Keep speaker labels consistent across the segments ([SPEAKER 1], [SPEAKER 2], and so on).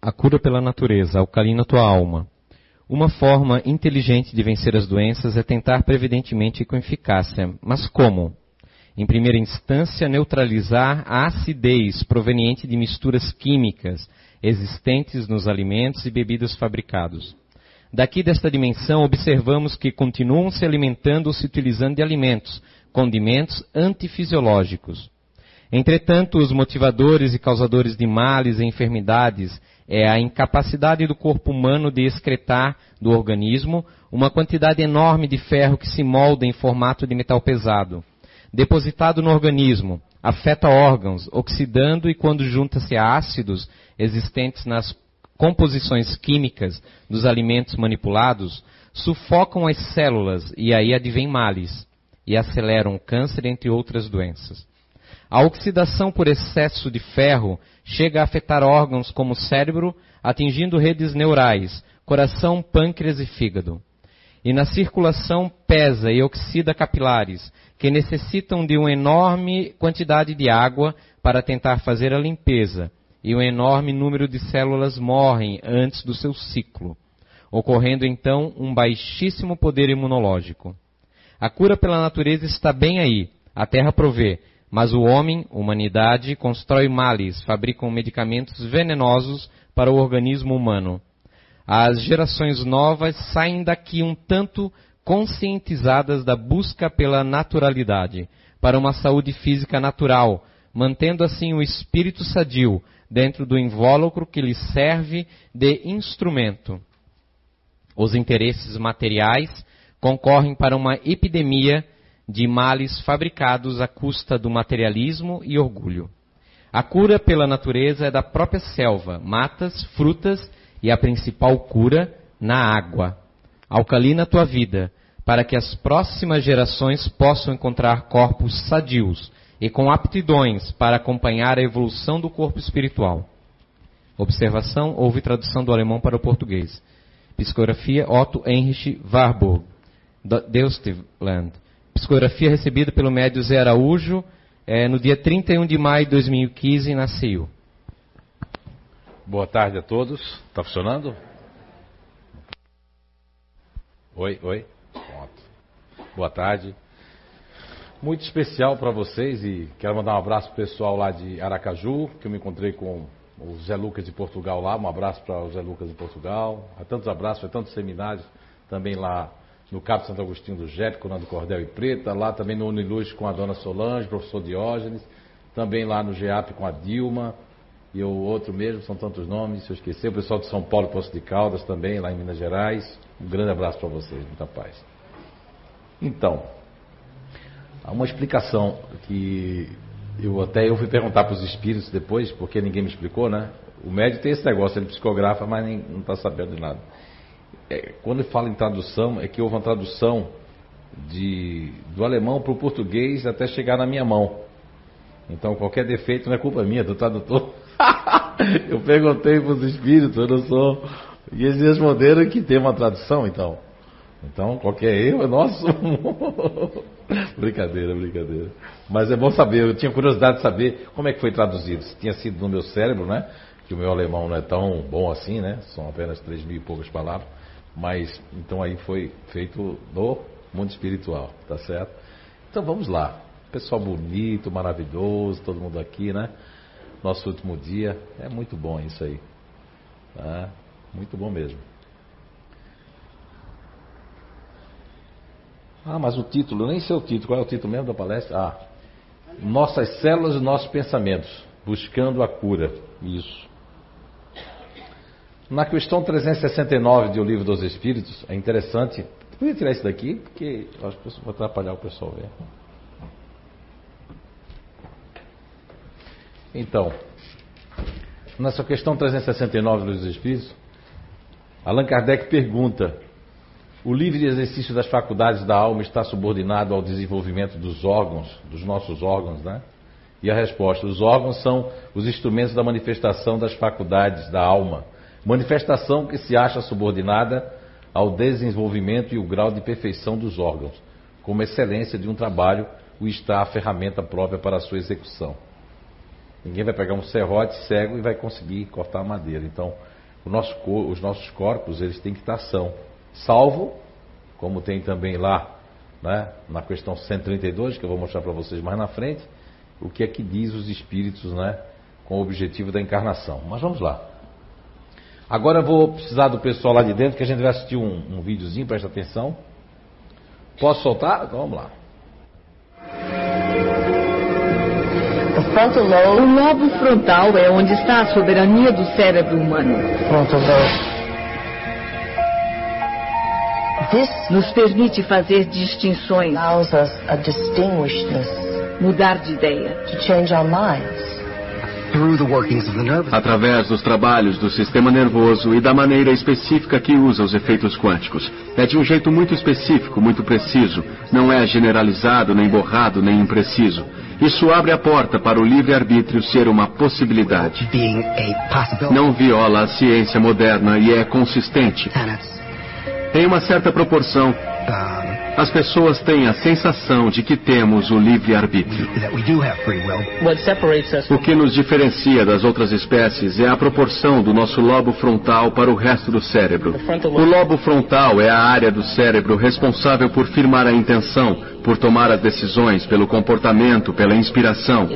[SPEAKER 1] A cura pela natureza, alcalina tua alma. Uma forma inteligente de vencer as doenças é tentar previdentemente e com eficácia. Mas como? Em primeira instância, neutralizar a acidez proveniente de misturas químicas existentes nos alimentos e bebidas fabricados. Daqui desta dimensão, observamos que continuam se alimentando ou se utilizando de alimentos, condimentos antifisiológicos. Entretanto, os motivadores e causadores de males e enfermidades é a incapacidade do corpo humano de excretar do organismo uma quantidade enorme de ferro que se molda em formato de metal pesado. Depositado no organismo, afeta órgãos, oxidando e quando junta-se a ácidos existentes nas composições químicas dos alimentos manipulados, sufocam as células e aí advém males e aceleram o câncer entre outras doenças. A oxidação por excesso de ferro chega a afetar órgãos como o cérebro, atingindo redes neurais, coração, pâncreas e fígado. E na circulação pesa e oxida capilares, que necessitam de uma enorme quantidade de água para tentar fazer a limpeza, e um enorme número de células morrem antes do seu ciclo, ocorrendo então um baixíssimo poder imunológico. A cura pela natureza está bem aí, a terra provê, mas o homem, humanidade, constrói males, fabricam medicamentos venenosos para o organismo humano. As gerações novas saem daqui um tanto conscientizadas da busca pela naturalidade, para uma saúde física natural, mantendo assim o espírito sadio dentro do invólucro que lhe serve de instrumento. Os interesses materiais concorrem para uma epidemia de males fabricados à custa do materialismo e orgulho. A cura pela natureza é da própria selva, matas, frutas e a principal cura na água. Alcalina tua vida, para que as próximas gerações possam encontrar corpos sadios e com aptidões para acompanhar a evolução do corpo espiritual. Observação: houve tradução do alemão para o português. Psicografia Otto Heinrich Warburg, Deutschland. Psicografia recebida pelo médio Zé Araújo é, no dia 31 de maio de 2015 na CIU.
[SPEAKER 2] Boa tarde a todos. Está funcionando? Oi, oi. Pronto. Boa tarde. Muito especial para vocês e quero mandar um abraço pro pessoal lá de Aracaju, que eu me encontrei com o Zé Lucas de Portugal lá. Um abraço para o Zé Lucas de Portugal. Há tantos abraços, há tantos seminários também lá no Cabo Santo Agostinho do Jético, Nando Cordel e Preta, lá também no Uniluz com a dona Solange, professor Diógenes, também lá no GEAP com a Dilma, e o outro mesmo, são tantos nomes, se eu esquecer, o pessoal de São Paulo, Poço de Caldas também, lá em Minas Gerais. Um grande abraço para vocês, muita paz. Então, há uma explicação que eu até eu fui perguntar para os espíritos depois, porque ninguém me explicou, né? O médico tem esse negócio, ele psicografa, mas nem, não está sabendo de nada é, quando fala em tradução, é que houve uma tradução de, do alemão para o português até chegar na minha mão. Então qualquer defeito não é culpa minha, do tradutor. eu perguntei para os espíritos, eu não sou. E eles responderam que tem uma tradução, então. Então, qualquer erro é nosso. brincadeira, brincadeira. Mas é bom saber, eu tinha curiosidade de saber como é que foi traduzido. Se tinha sido no meu cérebro, né? Que o meu alemão não é tão bom assim, né? São apenas três mil e poucas palavras. Mas então aí foi feito no mundo espiritual, tá certo? Então vamos lá. Pessoal bonito, maravilhoso, todo mundo aqui, né? Nosso último dia. É muito bom isso aí. Tá? Muito bom mesmo. Ah, mas o título, nem sei o título. Qual é o título mesmo da palestra? Ah, Nossas células e nossos pensamentos, buscando a cura. Isso. Na questão 369 do Livro dos Espíritos, é interessante. Podia tirar isso daqui, porque eu acho que vai atrapalhar o pessoal ver. Então, nessa questão 369 do Livro dos Espíritos, Allan Kardec pergunta: o livre exercício das faculdades da alma está subordinado ao desenvolvimento dos órgãos, dos nossos órgãos, né? E a resposta: os órgãos são os instrumentos da manifestação das faculdades da alma manifestação que se acha subordinada ao desenvolvimento e o grau de perfeição dos órgãos, como excelência de um trabalho, o está a ferramenta própria para a sua execução. Ninguém vai pegar um serrote cego e vai conseguir cortar a madeira. Então, nosso, os nossos corpos eles têm que estar são, salvo, como tem também lá né, na questão 132, que eu vou mostrar para vocês mais na frente, o que é que diz os espíritos né, com o objetivo da encarnação. Mas vamos lá. Agora eu vou precisar do pessoal lá de dentro, que a gente vai assistir um, um videozinho, presta atenção. Posso soltar? Então vamos lá.
[SPEAKER 3] O lobo frontal é onde está a soberania do cérebro humano. Nos permite fazer distinções, mudar de ideia.
[SPEAKER 4] Através dos trabalhos do sistema nervoso e da maneira específica que usa os efeitos quânticos. É de um jeito muito específico, muito preciso. Não é generalizado, nem borrado, nem impreciso. Isso abre a porta para o livre-arbítrio ser uma possibilidade. Não viola a ciência moderna e é consistente. Em uma certa proporção, as pessoas têm a sensação de que temos o livre-arbítrio. O que nos diferencia das outras espécies é a proporção do nosso lobo frontal para o resto do cérebro. O lobo frontal é a área do cérebro responsável por firmar a intenção, por tomar as decisões, pelo comportamento, pela inspiração.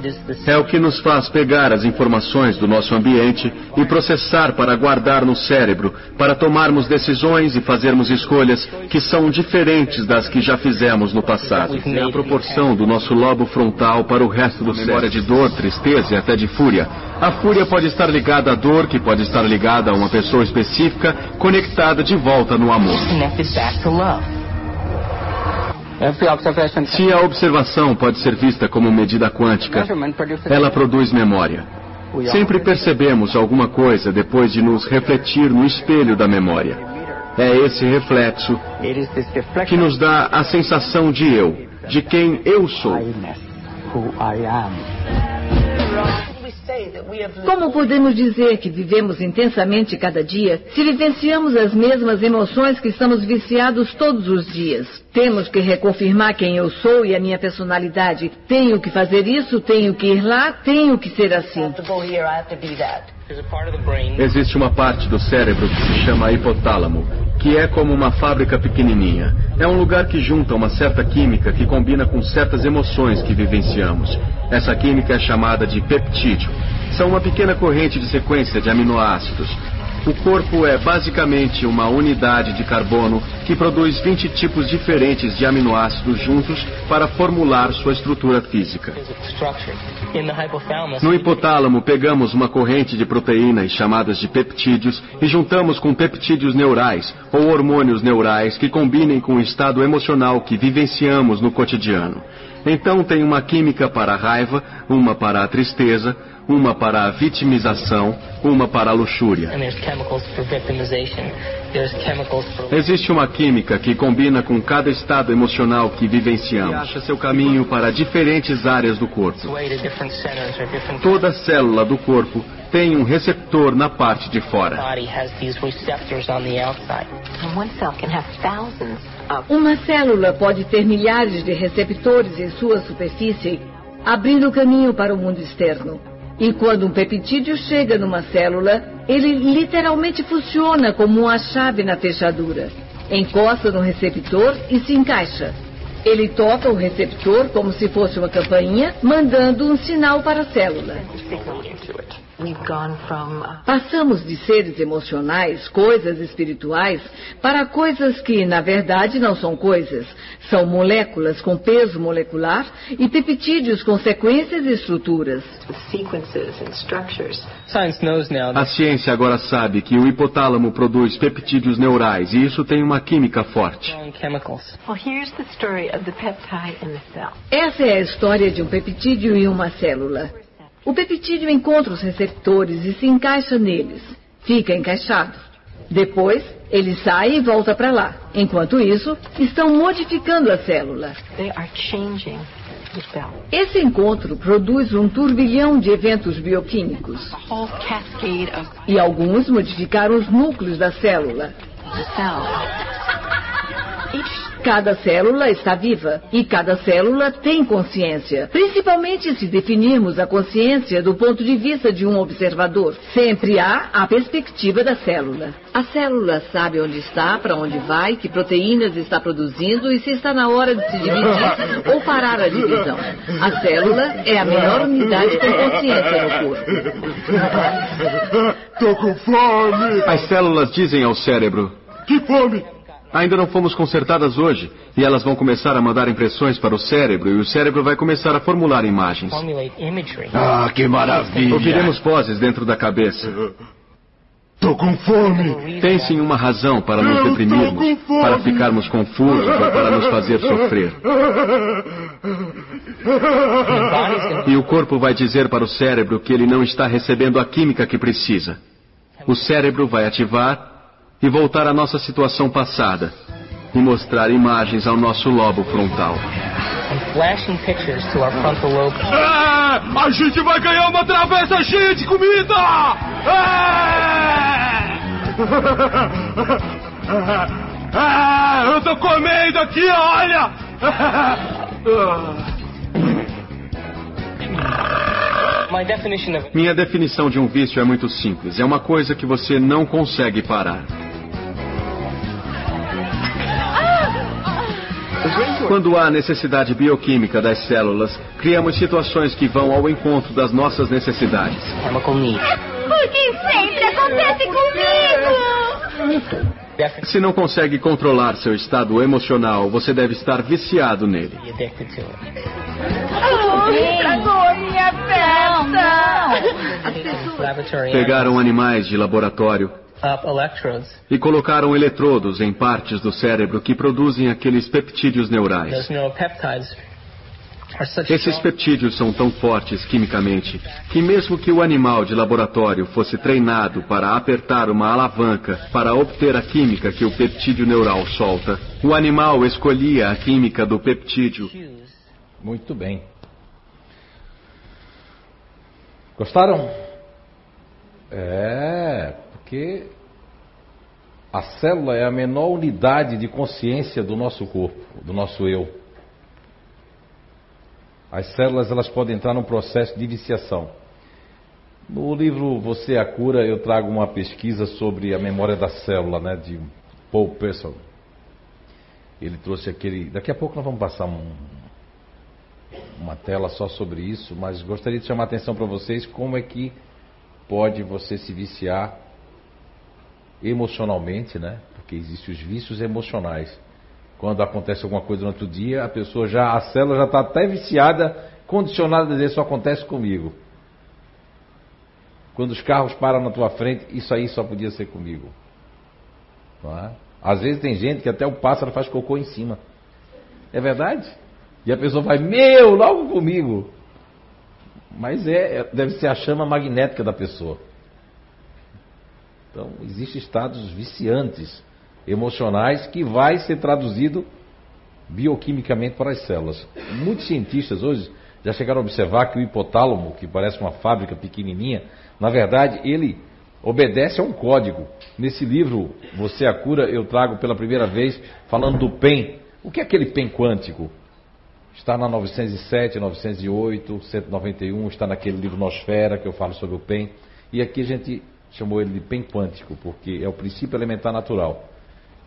[SPEAKER 4] É o que nos faz pegar as informações do nosso ambiente e processar para guardar no cérebro, para tomarmos decisões e fazermos escolhas que são diferentes das que já fizemos no passado. É a proporção do nosso lobo frontal para o resto do cérebro. de dor, tristeza e até de fúria. A fúria pode estar ligada à dor, que pode estar ligada a uma pessoa específica, conectada de volta no amor. Se a observação pode ser vista como medida quântica, ela produz memória. Sempre percebemos alguma coisa depois de nos refletir no espelho da memória. É esse reflexo que nos dá a sensação de eu, de quem eu sou.
[SPEAKER 3] Como podemos dizer que vivemos intensamente cada dia se vivenciamos as mesmas emoções que estamos viciados todos os dias? Temos que reconfirmar quem eu sou e a minha personalidade. Tenho que fazer isso, tenho que ir lá, tenho que ser assim.
[SPEAKER 4] Existe uma parte do cérebro que se chama hipotálamo, que é como uma fábrica pequenininha. É um lugar que junta uma certa química que combina com certas emoções que vivenciamos. Essa química é chamada de peptídeo. São uma pequena corrente de sequência de aminoácidos. O corpo é basicamente uma unidade de carbono que produz 20 tipos diferentes de aminoácidos juntos para formular sua estrutura física. No hipotálamo, pegamos uma corrente de proteínas chamadas de peptídeos e juntamos com peptídeos neurais ou hormônios neurais que combinem com o estado emocional que vivenciamos no cotidiano. Então tem uma química para a raiva, uma para a tristeza, uma para a vitimização, uma para a luxúria. Existe uma química que combina com cada estado emocional que vivenciamos. Acha seu caminho para diferentes áreas do corpo. Toda célula do corpo tem um receptor na parte de fora.
[SPEAKER 3] Uma célula pode ter milhares de receptores em sua superfície, abrindo caminho para o mundo externo. E quando um peptídeo chega numa célula, ele literalmente funciona como uma chave na fechadura. Encosta no receptor e se encaixa. Ele toca o receptor como se fosse uma campainha, mandando um sinal para a célula. Uh, Passamos de seres emocionais, coisas espirituais, para coisas que, na verdade, não são coisas. São moléculas com peso molecular e peptídeos com sequências e estruturas.
[SPEAKER 4] A ciência agora sabe que o hipotálamo produz peptídeos neurais e isso tem uma química forte.
[SPEAKER 3] Essa é a história de um peptídeo e uma célula. O peptídeo encontra os receptores e se encaixa neles. Fica encaixado. Depois, ele sai e volta para lá. Enquanto isso, estão modificando a célula. Esse encontro produz um turbilhão de eventos bioquímicos. E alguns modificaram os núcleos da célula. Cada célula está viva e cada célula tem consciência, principalmente se definirmos a consciência do ponto de vista de um observador. Sempre há a perspectiva da célula. A célula sabe onde está, para onde vai, que proteínas está produzindo e se está na hora de se dividir ou parar a divisão. A célula é a menor unidade com consciência no corpo.
[SPEAKER 5] Tô com fome!
[SPEAKER 4] As células dizem ao cérebro:
[SPEAKER 5] Que fome!
[SPEAKER 4] Ainda não fomos consertadas hoje, e elas vão começar a mandar impressões para o cérebro, e o cérebro vai começar a formular imagens.
[SPEAKER 5] Ah, que maravilha!
[SPEAKER 4] Ouviremos vozes dentro da cabeça.
[SPEAKER 5] Tô com fome!
[SPEAKER 4] Pense em uma razão para nos
[SPEAKER 5] Eu
[SPEAKER 4] deprimirmos, para ficarmos confusos ou para nos fazer sofrer. E o corpo vai dizer para o cérebro que ele não está recebendo a química que precisa. O cérebro vai ativar e voltar à nossa situação passada e mostrar imagens ao nosso lobo frontal.
[SPEAKER 5] É, a gente vai ganhar uma travessa cheia de comida! É! É, eu tô comendo aqui, olha!
[SPEAKER 4] Minha definição de um vício é muito simples. É uma coisa que você não consegue parar. Quando há necessidade bioquímica das células, criamos situações que vão ao encontro das nossas necessidades.
[SPEAKER 6] chemical need.
[SPEAKER 7] Porque sempre acontece comigo!
[SPEAKER 4] Se não consegue controlar seu estado emocional, você deve estar viciado nele.
[SPEAKER 7] Oh, estragou minha festa!
[SPEAKER 4] Pegaram animais de laboratório. E colocaram eletrodos em partes do cérebro que produzem aqueles peptídeos neurais. Esses
[SPEAKER 6] strong
[SPEAKER 4] peptídeos são tão fortes quimicamente que, mesmo que o animal de laboratório fosse treinado para apertar uma alavanca para obter a química que o peptídeo neural solta, o animal escolhia a química do peptídeo
[SPEAKER 2] Muito bem. Gostaram? É, porque a célula é a menor unidade de consciência do nosso corpo, do nosso eu. As células elas podem entrar num processo de viciação. No livro Você é a Cura, eu trago uma pesquisa sobre a memória da célula, né, de Paul Pearson. Ele trouxe aquele. Daqui a pouco nós vamos passar um, uma tela só sobre isso, mas gostaria de chamar a atenção para vocês como é que pode você se viciar emocionalmente, né? Porque existem os vícios emocionais. Quando acontece alguma coisa no outro dia, a pessoa já, a célula já está até viciada, condicionada a dizer isso acontece comigo. Quando os carros param na tua frente, isso aí só podia ser comigo. Não é? Às vezes tem gente que até o pássaro faz cocô em cima. É verdade? E a pessoa vai, meu, logo comigo. Mas é, é- deve ser a chama magnética da pessoa. Então, existem estados viciantes emocionais que vai ser traduzido bioquimicamente para as células. Muitos cientistas hoje já chegaram a observar que o hipotálamo, que parece uma fábrica pequenininha, na verdade ele obedece a um código. Nesse livro, Você é a Cura, eu trago pela primeira vez falando do PEN. O que é aquele PEN quântico? Está na 907, 908, 191, está naquele livro Nosfera, que eu falo sobre o PEN. E aqui a gente chamou ele de PEN quântico, porque é o princípio elementar natural,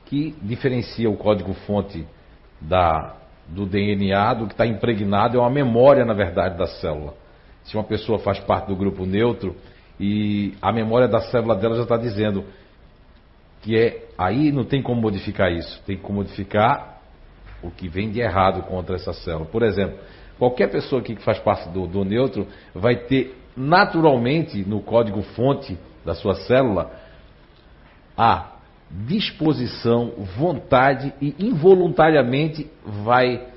[SPEAKER 2] que diferencia o código-fonte da, do DNA, do que está impregnado, é uma memória, na verdade, da célula. Se uma pessoa faz parte do grupo neutro e a memória da célula dela já está dizendo que é aí não tem como modificar isso, tem como modificar o que vem de errado contra essa célula. Por exemplo, qualquer pessoa aqui que faz parte do, do neutro vai ter naturalmente no código fonte da sua célula a disposição, vontade e involuntariamente vai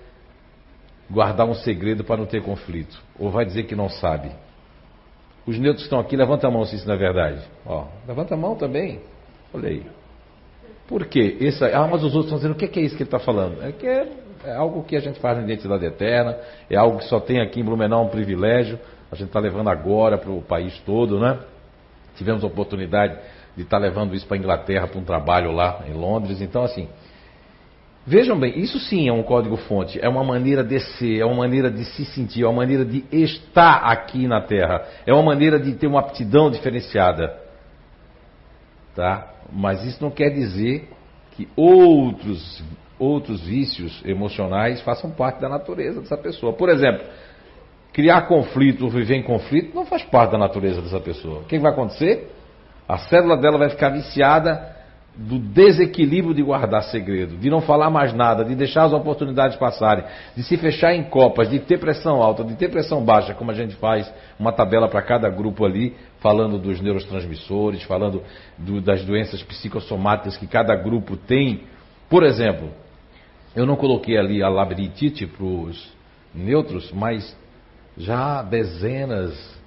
[SPEAKER 2] guardar um segredo para não ter conflito. Ou vai dizer que não sabe. Os neutros estão aqui, levanta a mão se isso não é verdade. Ó, levanta a mão também. Olha aí. Por quê? Esse, ah, mas os outros estão dizendo o que é, que é isso que ele está falando? É que é, é algo que a gente faz na identidade eterna, é algo que só tem aqui em Blumenau um privilégio, a gente está levando agora para o país todo, né? Tivemos a oportunidade de estar levando isso para a Inglaterra para um trabalho lá em Londres. Então, assim, Vejam bem, isso sim é um código-fonte, é uma maneira de ser, é uma maneira de se sentir, é uma maneira de estar aqui na Terra, é uma maneira de ter uma aptidão diferenciada. Tá? Mas isso não quer dizer que outros, outros vícios emocionais façam parte da natureza dessa pessoa. Por exemplo, criar conflito, viver em conflito, não faz parte da natureza dessa pessoa. O que vai acontecer? A célula dela vai ficar viciada do desequilíbrio de guardar segredo, de não falar mais nada, de deixar as oportunidades passarem, de se fechar em copas, de ter pressão alta, de ter pressão baixa, como a gente faz uma tabela para cada grupo ali, falando dos neurotransmissores, falando do, das doenças psicossomáticas que cada grupo tem. Por exemplo, eu não coloquei ali a labirintite para os neutros, mas já dezenas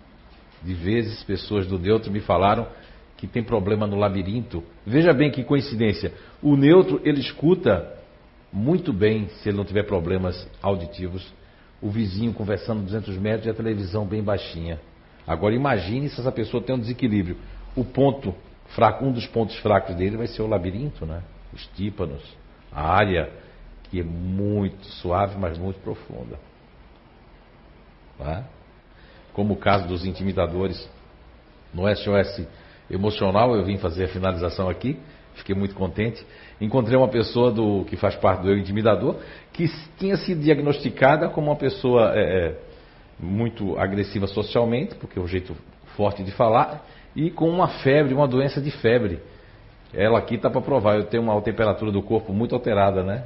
[SPEAKER 2] de vezes pessoas do neutro me falaram que tem problema no labirinto. Veja bem que coincidência. O neutro, ele escuta muito bem, se ele não tiver problemas auditivos, o vizinho conversando 200 metros e a televisão bem baixinha. Agora imagine se essa pessoa tem um desequilíbrio. O ponto fraco, um dos pontos fracos dele vai ser o labirinto, né? Os tímpanos, a área que é muito suave, mas muito profunda. Tá? Como o caso dos intimidadores no SOS emocional, eu vim fazer a finalização aqui, fiquei muito contente. Encontrei uma pessoa do que faz parte do eu intimidador, que tinha sido diagnosticada como uma pessoa é, é muito agressiva socialmente, porque é o jeito forte de falar, e com uma febre, uma doença de febre. Ela aqui está para provar, eu tenho uma temperatura do corpo muito alterada, né?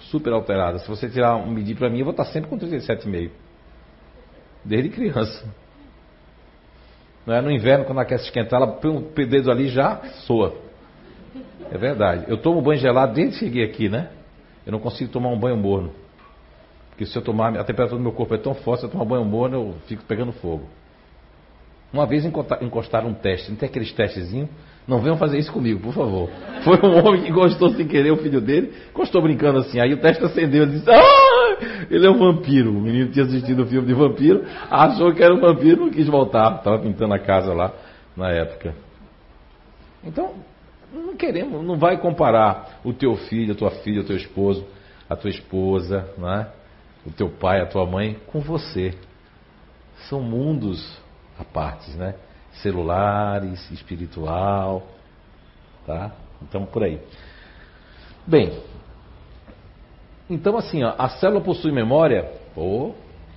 [SPEAKER 2] Super alterada. Se você tirar um medir para mim, eu vou estar sempre com 37,5. Desde criança. Não é? No inverno, quando ela quer se esquentar, ela põe o dedo ali já soa. É verdade. Eu tomo banho gelado desde que cheguei aqui, né? Eu não consigo tomar um banho morno. Porque se eu tomar, a temperatura do meu corpo é tão forte, se eu tomar banho morno, eu fico pegando fogo. Uma vez encostaram um teste, não tem aqueles testezinhos? Não venham fazer isso comigo, por favor. Foi um homem que gostou sem querer o filho dele, gostou brincando assim. Aí o teste acendeu, ele disse: Ah, ele é um vampiro. O menino tinha assistido o filme de vampiro, achou que era um vampiro, não quis voltar. Estava pintando a casa lá na época. Então, não queremos, não vai comparar o teu filho, a tua filha, o teu esposo, a tua esposa, não é? o teu pai, a tua mãe, com você. São mundos à partes, né? celulares, espiritual, tá? Então por aí. Bem, então assim, ó, a célula possui memória, oh,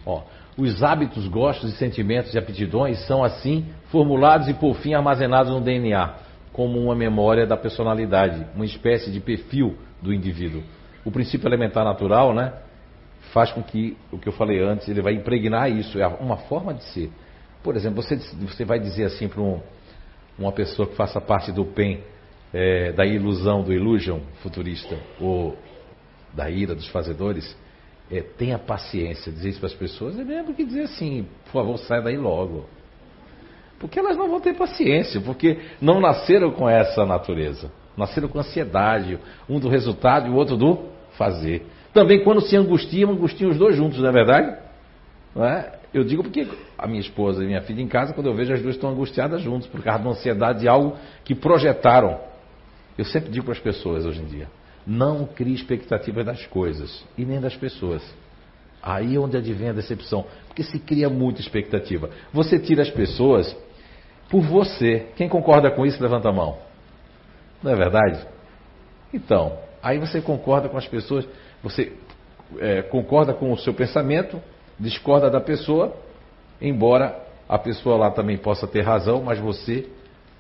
[SPEAKER 2] ó, os hábitos, gostos e sentimentos e aptidões são assim formulados e por fim armazenados no DNA, como uma memória da personalidade, uma espécie de perfil do indivíduo. O princípio elementar natural, né, faz com que o que eu falei antes, ele vai impregnar isso, é uma forma de ser. Por exemplo, você, você vai dizer assim para um, uma pessoa que faça parte do PEN, é, da ilusão, do illusion futurista, ou da ira dos fazedores, é, tenha paciência, dizer isso para as pessoas, é mesmo que dizer assim, por favor, saia daí logo. Porque elas não vão ter paciência, porque não nasceram com essa natureza. Nasceram com ansiedade, um do resultado e o outro do fazer. Também quando se angustiam, angustiam os dois juntos, não é verdade? Não é? Eu digo porque a minha esposa e minha filha em casa, quando eu vejo as duas estão angustiadas juntos por causa de uma ansiedade de algo que projetaram. Eu sempre digo para as pessoas hoje em dia: não crie expectativas das coisas e nem das pessoas. Aí é onde advém a decepção, porque se cria muita expectativa. Você tira as pessoas por você. Quem concorda com isso, levanta a mão. Não é verdade? Então, aí você concorda com as pessoas, você é, concorda com o seu pensamento, discorda da pessoa, embora a pessoa lá também possa ter razão, mas você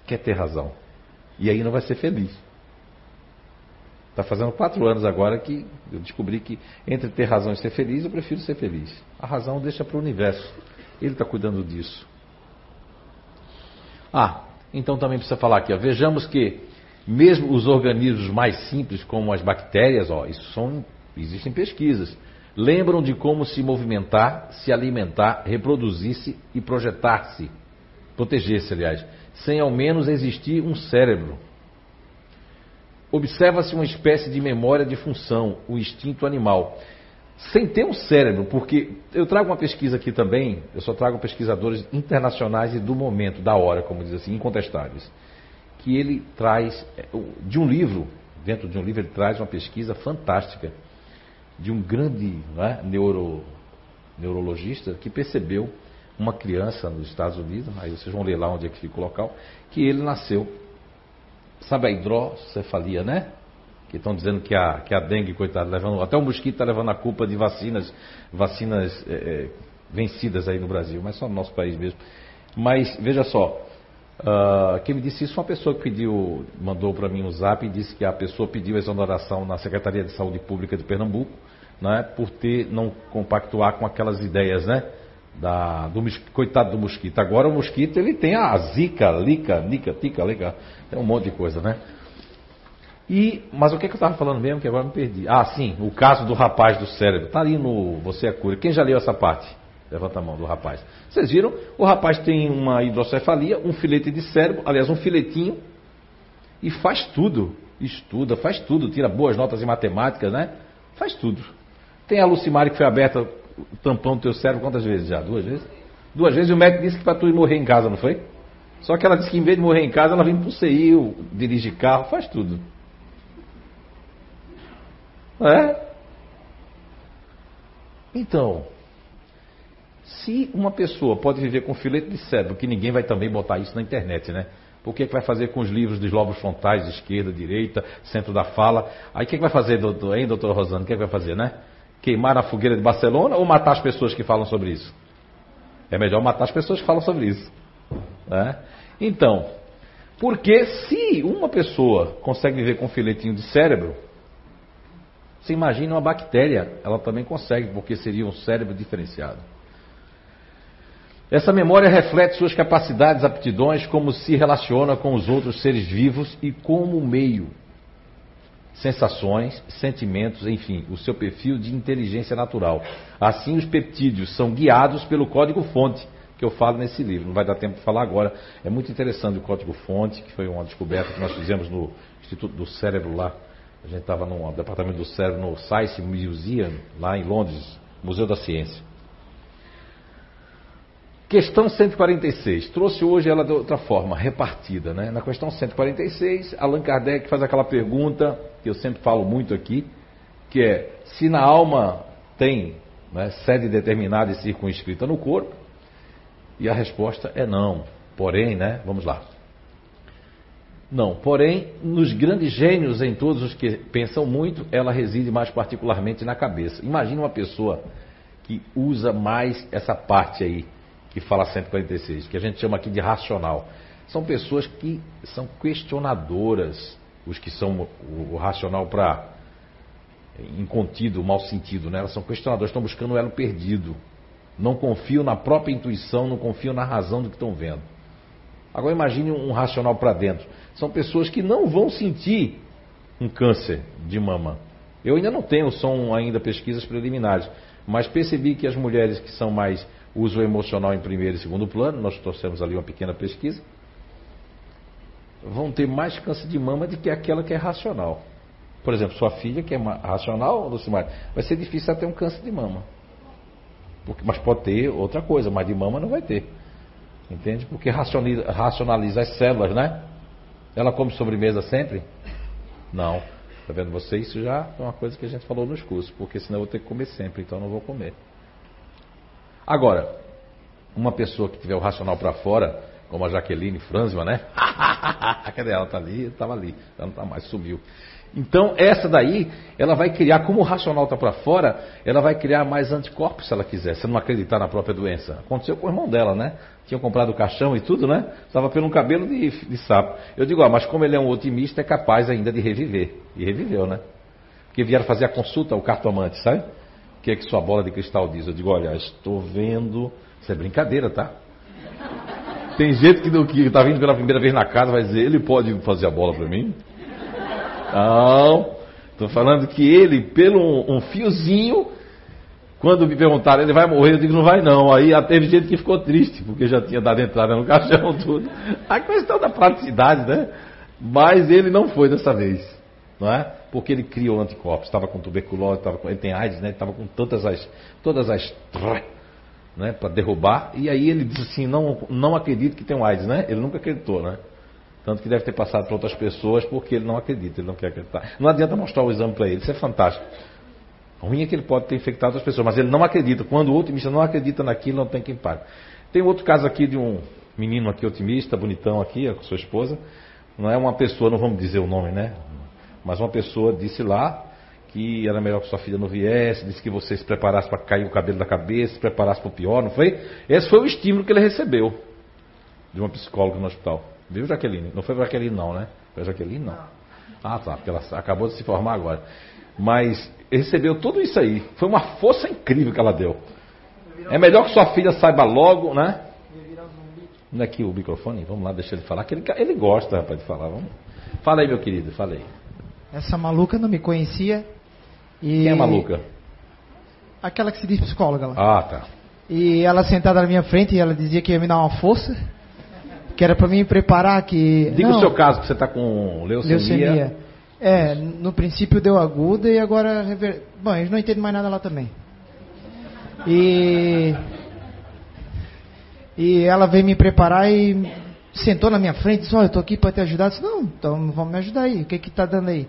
[SPEAKER 2] quer ter razão. E aí não vai ser feliz. Está fazendo quatro anos agora que eu descobri que entre ter razão e ser feliz, eu prefiro ser feliz. A razão deixa para o universo. Ele está cuidando disso. Ah, então também precisa falar aqui. Ó. Vejamos que mesmo os organismos mais simples, como as bactérias, ó, isso são, existem pesquisas lembram de como se movimentar, se alimentar, reproduzir-se e projetar-se, proteger-se, aliás, sem ao menos existir um cérebro. Observa-se uma espécie de memória de função, o instinto animal, sem ter um cérebro, porque eu trago uma pesquisa aqui também, eu só trago pesquisadores internacionais e do momento, da hora, como diz assim, incontestáveis, que ele traz é, de um livro dentro de um livro, ele traz uma pesquisa fantástica de um grande né, neuro, neurologista que percebeu uma criança nos Estados Unidos, aí vocês vão ler lá onde é que fica o local, que ele nasceu, sabe a hidrocefalia, né? Que estão dizendo que a, que a dengue, coitado, levando, até o mosquito está levando a culpa de vacinas, vacinas é, é, vencidas aí no Brasil, mas só no nosso país mesmo. Mas veja só, uh, quem me disse isso uma pessoa que pediu, mandou para mim um zap e disse que a pessoa pediu exoneração na Secretaria de Saúde Pública de Pernambuco, né, por ter não compactuar com aquelas ideias, né? Da, do coitado do mosquito. Agora o mosquito ele tem a zika, lica, nica, tica, lica, tem um monte de coisa, né? E, mas o que, é que eu estava falando mesmo que agora me perdi? Ah, sim, o caso do rapaz do cérebro. Está ali no Você é Cura. Quem já leu essa parte? Levanta a mão do rapaz. Vocês viram? O rapaz tem uma hidrocefalia, um filete de cérebro, aliás, um filetinho, e faz tudo. Estuda, faz tudo, tira boas notas em matemática, né? Faz tudo. Tem a Lucimari que foi aberta o tampão do teu cérebro quantas vezes já? Duas vezes? Duas vezes e o médico disse que para tu ir morrer em casa, não foi? Só que ela disse que em vez de morrer em casa, ela vem pro CI, dirige carro, faz tudo. É? Então, se uma pessoa pode viver com filete de cérebro, que ninguém vai também botar isso na internet, né? O que, é que vai fazer com os livros dos lobos frontais, esquerda, direita, centro da fala? Aí o que, é que vai fazer, doutor, hein, doutor Rosano? O que, é que vai fazer, né? Queimar na fogueira de Barcelona ou matar as pessoas que falam sobre isso? É melhor matar as pessoas que falam sobre isso. Né? Então, porque se uma pessoa consegue viver com um filetinho de cérebro, você imagina uma bactéria, ela também consegue, porque seria um cérebro diferenciado. Essa memória reflete suas capacidades, aptidões, como se relaciona com os outros seres vivos e como meio. Sensações, sentimentos, enfim, o seu perfil de inteligência natural. Assim, os peptídeos são guiados pelo código-fonte, que eu falo nesse livro. Não vai dar tempo de falar agora. É muito interessante o código-fonte, que foi uma descoberta que nós fizemos no Instituto do Cérebro lá. A gente estava no departamento do cérebro no Science Museum, lá em Londres, Museu da Ciência. Questão 146. Trouxe hoje ela de outra forma, repartida. Né? Na questão 146, Allan Kardec faz aquela pergunta que eu sempre falo muito aqui, que é se na alma tem né, sede determinada e circunscrita no corpo, e a resposta é não. Porém, né, vamos lá. Não, porém, nos grandes gênios, em todos os que pensam muito, ela reside mais particularmente na cabeça. Imagine uma pessoa que usa mais essa parte aí que fala 146, que a gente chama aqui de racional. São pessoas que são questionadoras, os que são o, racional para incontido, mau sentido, né? Elas são questionadoras, estão buscando o elo perdido. Não confiam na própria intuição, não confiam na razão do que estão vendo. Agora imagine um racional para dentro. São pessoas que não vão sentir um câncer de mama. Eu ainda não tenho, são ainda pesquisas preliminares, mas percebi que as mulheres que são mais uso emocional em primeiro e segundo plano, nós trouxemos ali uma pequena pesquisa, vão ter mais câncer de mama do que aquela que é racional. Por exemplo, sua filha, que é racional, Lucimar, vai ser difícil ela ter um câncer de mama. Porque, mas pode ter outra coisa, mas de mama não vai ter. Entende? Porque racionaliza, racionaliza as células, né? Ela come sobremesa sempre? Não. Está vendo você? Isso já é uma coisa que a gente falou nos cursos, porque senão eu vou ter que comer sempre, então não vou comer. Agora, uma pessoa que tiver o racional para fora, como a Jaqueline Franzma, né? Cadê ela? Está ali, estava ali, ela não está mais, sumiu. Então, essa daí, ela vai criar, como o racional está para fora, ela vai criar mais anticorpos se ela quiser, se não acreditar na própria doença. Aconteceu com o irmão dela, né? Tinha comprado o caixão e tudo, né? Estava pelo um cabelo de, de sapo. Eu digo, ó, mas como ele é um otimista, é capaz ainda de reviver. E reviveu, né? Porque vieram fazer a consulta ao cartomante, sabe? Que é que sua bola de cristal diz? Eu digo, olha, estou vendo. Isso é brincadeira, tá? Tem gente que, que tá vindo pela primeira vez na casa vai dizer, ele pode fazer a bola para mim? Não. Estou falando que ele, pelo um, um, fiozinho, quando me perguntaram, ele vai morrer, eu digo, não vai não. Aí teve gente que ficou triste, porque já tinha dado entrada no caixão, tudo. A questão da praticidade, né? Mas ele não foi dessa vez, não é? Porque ele criou anticorpos, estava com tuberculose, estava com, ele tem AIDS, né? Estava com todas as, todas as, né? Para derrubar. E aí ele disse assim, não, não acredito que tem um AIDS, né? Ele nunca acreditou, né? Tanto que deve ter passado para outras pessoas porque ele não acredita, ele não quer acreditar. Não adianta mostrar o exame para ele, isso é fantástico. O ruim é que ele pode ter infectado outras pessoas, mas ele não acredita. Quando o otimista não acredita naquilo, não tem quem pague. Tem outro caso aqui de um menino aqui otimista, bonitão aqui, com sua esposa. Não é uma pessoa, não vamos dizer o nome, né? Mas uma pessoa disse lá que era melhor que sua filha não viesse, disse que você se preparasse para cair o cabelo da cabeça, se preparasse para o pior, não foi? Esse foi o estímulo que ele recebeu de uma psicóloga no hospital. Viu, Jaqueline? Não foi Jaqueline, não, né? Foi Jaqueline, não. Ah, tá, porque ela acabou de se formar agora. Mas recebeu tudo isso aí. Foi uma força incrível que ela deu. É melhor que sua filha saiba logo, né? Não é aqui o microfone? Vamos lá, deixa ele falar, que ele, ele gosta, rapaz, de falar. Vamos. Fala aí, meu querido, fala aí.
[SPEAKER 8] Essa maluca não me conhecia. E...
[SPEAKER 2] Quem é maluca?
[SPEAKER 8] Aquela que se diz psicóloga lá.
[SPEAKER 2] Ah, tá.
[SPEAKER 8] E ela sentada na minha frente e ela dizia que ia me dar uma força. Que era para mim me preparar que.
[SPEAKER 2] Diga
[SPEAKER 8] não,
[SPEAKER 2] o seu caso, que você está com leucemia.
[SPEAKER 8] leucemia. É, no princípio deu aguda e agora. Rever... Bom, eu não entendo mais nada lá também. E. E ela veio me preparar e sentou na minha frente e disse: Olha, eu estou aqui para te ajudar. Eu disse: Não, então vamos me ajudar aí. O que que está dando aí?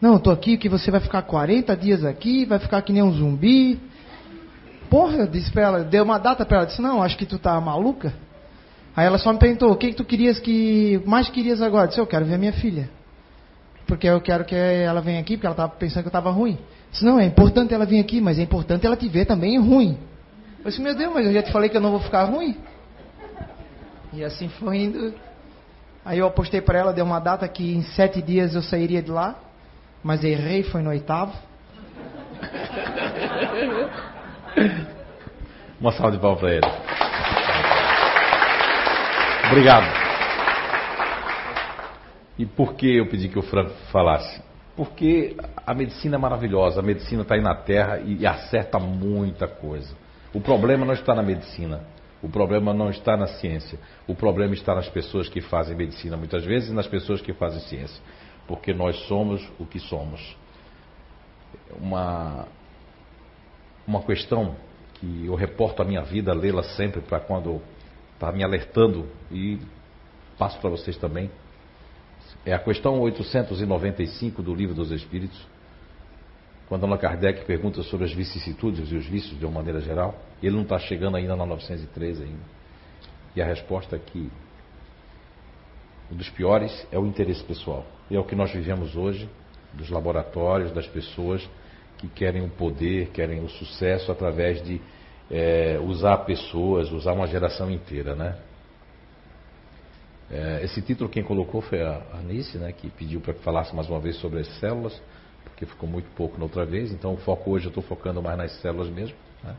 [SPEAKER 8] Não, eu estou aqui que você vai ficar 40 dias aqui, vai ficar que nem um zumbi. Porra, eu disse para ela, deu uma data para ela, disse: Não, acho que tu tá maluca. Aí ela só me perguntou: O que que tu querias que mais querias agora? Eu disse: Eu quero ver minha filha. Porque eu quero que ela venha aqui, porque ela estava pensando que eu estava ruim. Eu disse: Não, é importante ela vir aqui, mas é importante ela te ver também ruim. Eu disse: Meu Deus, mas eu já te falei que eu não vou ficar ruim. E assim foi indo. Aí eu apostei para ela, deu uma data que em sete dias eu sairia de lá, mas errei, foi no oitavo.
[SPEAKER 2] Uma salva de palmas para ele. Obrigado. E por que eu pedi que o Franco falasse? Porque a medicina é maravilhosa, a medicina está aí na Terra e acerta muita coisa. O problema não está na medicina. O problema não está na ciência. O problema está nas pessoas que fazem medicina, muitas vezes, e nas pessoas que fazem ciência. Porque nós somos o que somos. Uma, uma questão que eu reporto a minha vida, lê-la sempre para quando está me alertando e passo para vocês também. É a questão 895 do Livro dos Espíritos quando Allan Kardec pergunta sobre as vicissitudes e os vícios de uma maneira geral, ele não está chegando ainda na 903 ainda. E a resposta é que um dos piores é o interesse pessoal. E é o que nós vivemos hoje, dos laboratórios, das pessoas que querem o poder, querem o sucesso através de é, usar pessoas, usar uma geração inteira, né? É, esse título quem colocou foi a Anice, né, que pediu para que falasse mais uma vez sobre as células porque ficou muito pouco na outra vez, então o foco hoje eu estou focando mais nas células mesmo. Né?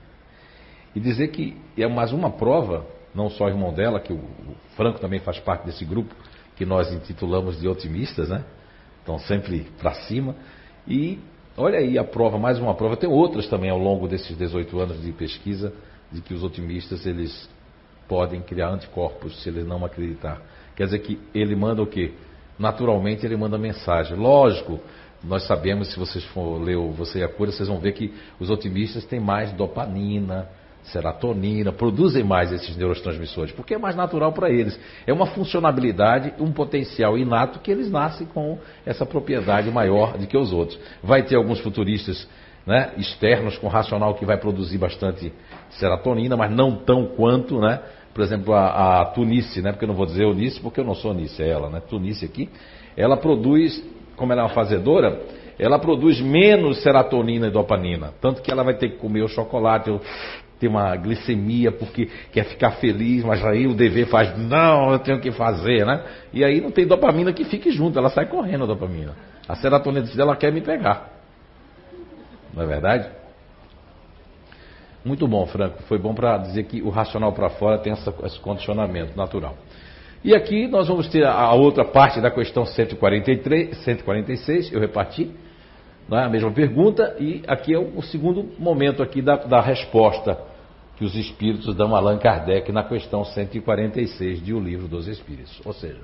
[SPEAKER 2] E dizer que é mais uma prova, não só o irmão dela, que o, o Franco também faz parte desse grupo, que nós intitulamos de otimistas, né? Estão sempre para cima. E olha aí a prova, mais uma prova. Tem outras também ao longo desses 18 anos de pesquisa, de que os otimistas eles podem criar anticorpos se eles não acreditar. Quer dizer que ele manda o quê? Naturalmente ele manda mensagem. Lógico, nós sabemos, se vocês for ler o Você e a Cura, vocês vão ver que os otimistas têm mais dopamina, serotonina, produzem mais esses neurotransmissores, porque é mais natural para eles. É uma funcionalidade, um potencial inato que eles nascem com essa propriedade maior do que os outros. Vai ter alguns futuristas né, externos com racional que vai produzir bastante serotonina, mas não tão quanto, né? Por exemplo, a, a né? Porque eu não vou dizer Eunice, porque eu não sou Eunice, é ela, né? Tunice aqui, ela produz como ela é uma fazedora, ela produz menos serotonina e dopamina. Tanto que ela vai ter que comer o chocolate, ter uma glicemia porque quer ficar feliz, mas aí o dever faz, não, eu tenho que fazer, né? E aí não tem dopamina que fique junto, ela sai correndo a dopamina. A serotonina dela quer me pegar. Não é verdade? Muito bom, Franco. Foi bom para dizer que o racional para fora tem essa, esse condicionamento natural. E aqui nós vamos ter a outra parte da questão 143, 146, eu reparti, não é? a mesma pergunta, e aqui é o segundo momento aqui da, da resposta que os espíritos dão Allan Kardec na questão 146 de O Livro dos Espíritos. Ou seja,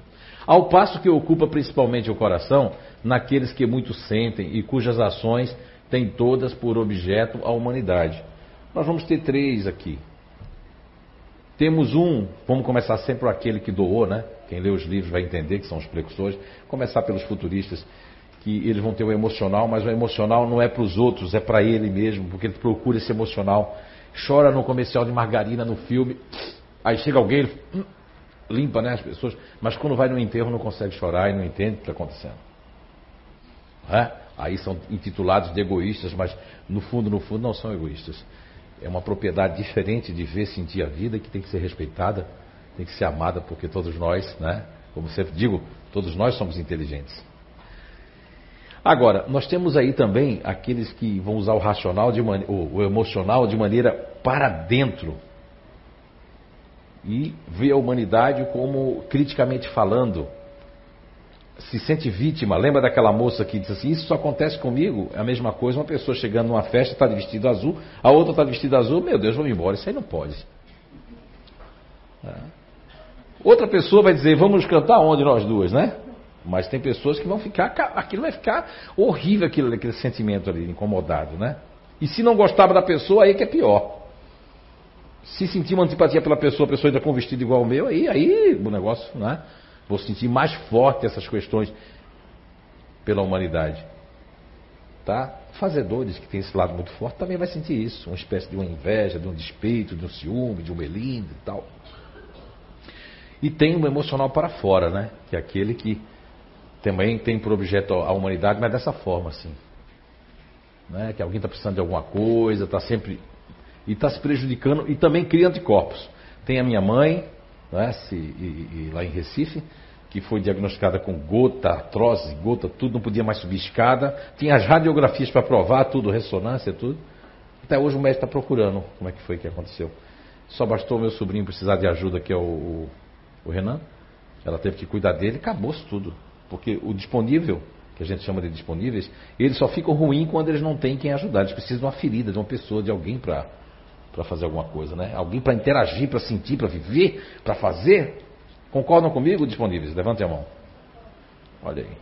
[SPEAKER 2] ao passo que ocupa principalmente o coração naqueles que muito sentem e cujas ações têm todas por objeto a humanidade. Nós vamos ter três aqui. Temos um, vamos começar sempre por aquele que doou, né? Quem lê os livros vai entender que são os precursores. Começar pelos futuristas, que eles vão ter o emocional, mas o emocional não é para os outros, é para ele mesmo, porque ele procura esse emocional. Chora no comercial de margarina, no filme, aí chega alguém, ele hum, limpa né, as pessoas, mas quando vai no enterro não consegue chorar e não entende o que está acontecendo. É? Aí são intitulados de egoístas, mas no fundo, no fundo, não são egoístas. É uma propriedade diferente de ver, sentir a vida que tem que ser respeitada, tem que ser amada, porque todos nós, né? Como sempre digo, todos nós somos inteligentes. Agora, nós temos aí também aqueles que vão usar o racional, de man... o emocional de maneira para dentro e ver a humanidade como criticamente falando se sente vítima. Lembra daquela moça que disse assim: Isso só acontece comigo? É a mesma coisa, uma pessoa chegando numa festa, está de vestido azul, a outra está de vestido azul, meu Deus, vamos embora. Isso aí não pode. É. Outra pessoa vai dizer: Vamos cantar onde nós duas, né? Mas tem pessoas que vão ficar, aquilo vai ficar horrível, aquele, aquele sentimento ali, incomodado, né? E se não gostava da pessoa, aí que é pior. Se sentir uma antipatia pela pessoa, a pessoa ainda com vestido igual ao meu, aí, aí o negócio, né? Vou sentir mais forte essas questões pela humanidade. Tá? Fazedores que tem esse lado muito forte também vai sentir isso, uma espécie de uma inveja, de um despeito, de um ciúme, de um melindre e tal. E tem um emocional para fora, né? Que é aquele que também tem por objeto a humanidade, mas dessa forma assim. Né? Que alguém está precisando de alguma coisa, está sempre. E está se prejudicando e também cria anticorpos. Tem a minha mãe, né, se, e, e, lá em Recife, que foi diagnosticada com gota, artrose, gota, tudo, não podia mais subir escada. Tinha as radiografias para provar, tudo, ressonância, tudo. Até hoje o médico está procurando como é que foi que aconteceu. Só bastou meu sobrinho precisar de ajuda, que é o, o, o Renan. Ela teve que cuidar dele, acabou-se tudo. Porque o disponível, que a gente chama de disponíveis, eles só ficam ruins quando eles não têm quem ajudar. Eles precisam de uma ferida, de uma pessoa, de alguém para para fazer alguma coisa, né? Alguém para interagir, para sentir, para viver, para fazer. Concordam comigo, disponíveis? Levante a mão. Olha aí.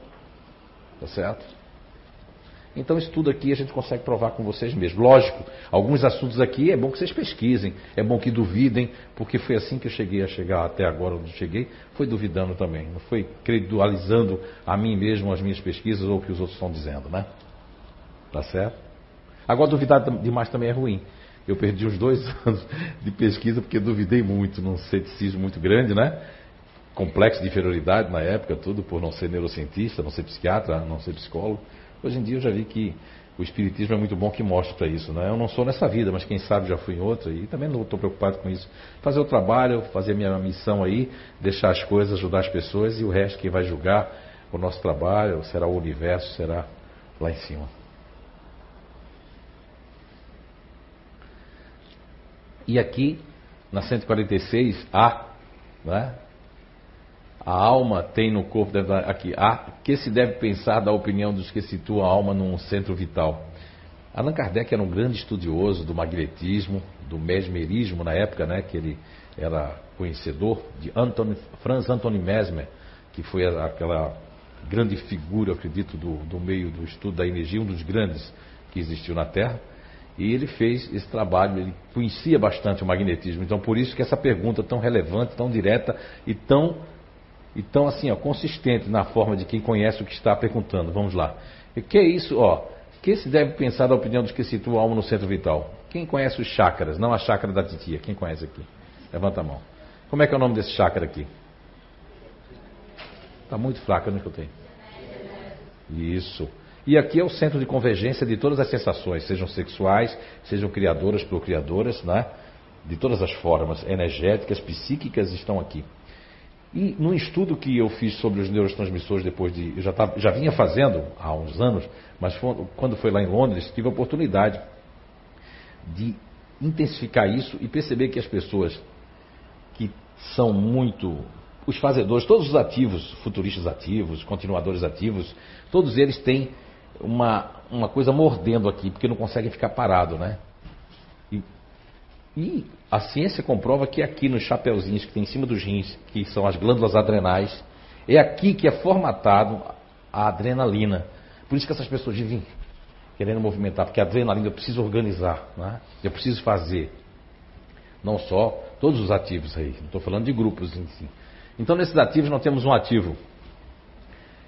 [SPEAKER 2] Tá certo? Então, isso tudo aqui a gente consegue provar com vocês mesmos. Lógico, alguns assuntos aqui é bom que vocês pesquisem, é bom que duvidem, porque foi assim que eu cheguei a chegar até agora onde cheguei, foi duvidando também, não foi credibilizando a mim mesmo as minhas pesquisas ou o que os outros estão dizendo, né? Tá certo? Agora, duvidar demais também é ruim. Eu perdi uns dois anos de pesquisa porque duvidei muito, num ceticismo muito grande, né? Complexo de inferioridade na época, tudo, por não ser neurocientista, não ser psiquiatra, não ser psicólogo. Hoje em dia eu já vi que o Espiritismo é muito bom que mostra para isso. Né? Eu não sou nessa vida, mas quem sabe já fui em outra e também não estou preocupado com isso. Fazer o trabalho, fazer a minha missão aí, deixar as coisas, ajudar as pessoas e o resto quem vai julgar o nosso trabalho será o universo, será lá em cima. E aqui, na 146A, né? a alma tem no corpo, aqui, a, que se deve pensar da opinião dos que situam a alma num centro vital. Allan Kardec era um grande estudioso do magnetismo, do mesmerismo na época, né, que ele era conhecedor de Anthony, Franz Anthony Mesmer, que foi aquela grande figura, acredito, do, do meio do estudo da energia, um dos grandes que existiu na Terra. E ele fez esse trabalho, ele conhecia bastante o magnetismo. Então, por isso que essa pergunta tão relevante, tão direta e tão, e tão assim, ó, consistente na forma de quem conhece o que está perguntando. Vamos lá. O que é isso? Ó, que se deve pensar da opinião dos que situam a alma no centro vital? Quem conhece os chakras? Não a chácara da titia. Quem conhece aqui? Levanta a mão. Como é que é o nome desse chácara aqui? Está muito fraco, eu não escutei. Isso. E aqui é o centro de convergência de todas as sensações, sejam sexuais, sejam criadoras, procriadoras, né? de todas as formas, energéticas, psíquicas, estão aqui. E num estudo que eu fiz sobre os neurotransmissores depois de. Eu já, tava, já vinha fazendo há uns anos, mas foi, quando foi lá em Londres, tive a oportunidade de intensificar isso e perceber que as pessoas que são muito. Os fazedores, todos os ativos, futuristas ativos, continuadores ativos, todos eles têm uma, uma coisa mordendo aqui, porque não conseguem ficar parado, né? E, e a ciência comprova que aqui nos chapeuzinhos que tem em cima dos rins, que são as glândulas adrenais, é aqui que é formatado a adrenalina. Por isso que essas pessoas vivem querendo movimentar, porque a adrenalina eu preciso organizar, né? eu preciso fazer. Não só todos os ativos aí, não estou falando de grupos em si. Então, nesses ativos, nós temos um ativo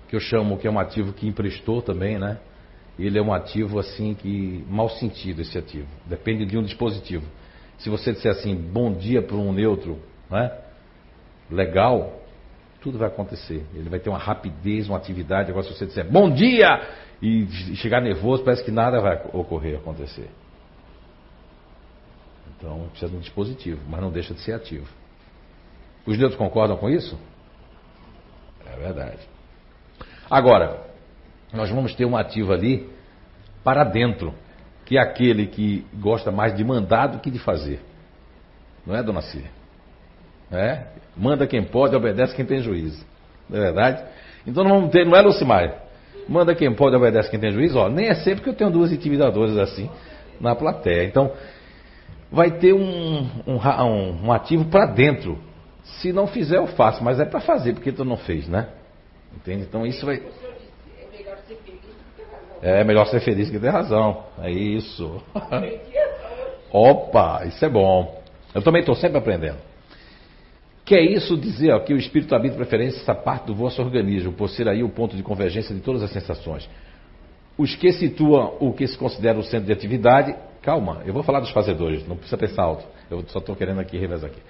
[SPEAKER 2] que eu chamo que é um ativo que emprestou também, né? Ele é um ativo assim que mal sentido esse ativo. Depende de um dispositivo. Se você disser assim, bom dia para um neutro, né? Legal, tudo vai acontecer. Ele vai ter uma rapidez, uma atividade. Agora, se você disser bom dia e chegar nervoso, parece que nada vai ocorrer, acontecer. Então, precisa de um dispositivo, mas não deixa de ser ativo. Os neutros concordam com isso? É verdade. Agora, nós vamos ter um ativo ali para dentro, que é aquele que gosta mais de mandar do que de fazer. Não é, dona Cília? É? Manda quem pode, obedece quem tem juízo. Não é verdade? Então não vamos ter, não é Lucimar? Manda quem pode, obedece quem tem juízo. Ó, nem é sempre que eu tenho duas intimidadoras assim na plateia. Então, vai ter um, um, um, um ativo para dentro. Se não fizer, eu faço, mas é para fazer, porque tu não fez, né? Entende? Então isso vai. É melhor ser feliz que ter razão. É isso. Opa, isso é bom. Eu também estou sempre aprendendo. Que é isso dizer ó, que o espírito habita preferência essa parte do vosso organismo, por ser aí o ponto de convergência de todas as sensações. Os que situam o que se considera o centro de atividade, calma, eu vou falar dos fazedores, não precisa pensar alto. Eu só estou querendo aqui revezar aqui.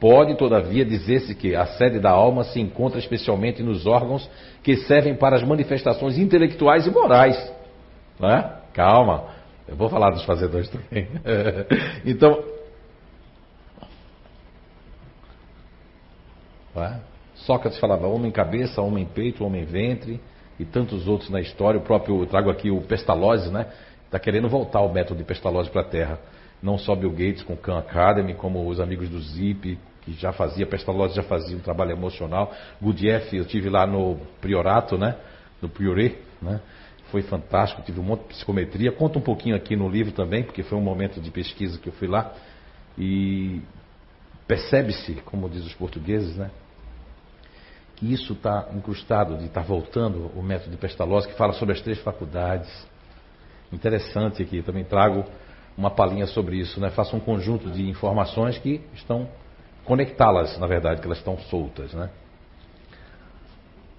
[SPEAKER 2] Pode, todavia, dizer-se que a sede da alma se encontra especialmente nos órgãos que servem para as manifestações intelectuais e morais. Né? Calma, eu vou falar dos fazedores também. então. Né? Sócrates falava homem cabeça, homem peito, homem ventre e tantos outros na história. O próprio, eu trago aqui o Pestalozzi, né? Está querendo voltar o método de Pestalozzi para a Terra não só Bill Gates com Khan Academy, como os amigos do Zip, que já fazia, Pestalozzi já fazia um trabalho emocional. Gurdjieff, eu tive lá no Priorato, né? No Prioré, né? Foi fantástico, tive um monte de psicometria. Conta um pouquinho aqui no livro também, porque foi um momento de pesquisa que eu fui lá. E percebe-se, como diz os portugueses, né? Que isso está incrustado, de estar tá voltando o método de Pestalozzi, que fala sobre as três faculdades. Interessante aqui, também trago uma palhinha sobre isso, né? Faça um conjunto de informações que estão conectá-las, na verdade, que elas estão soltas, né?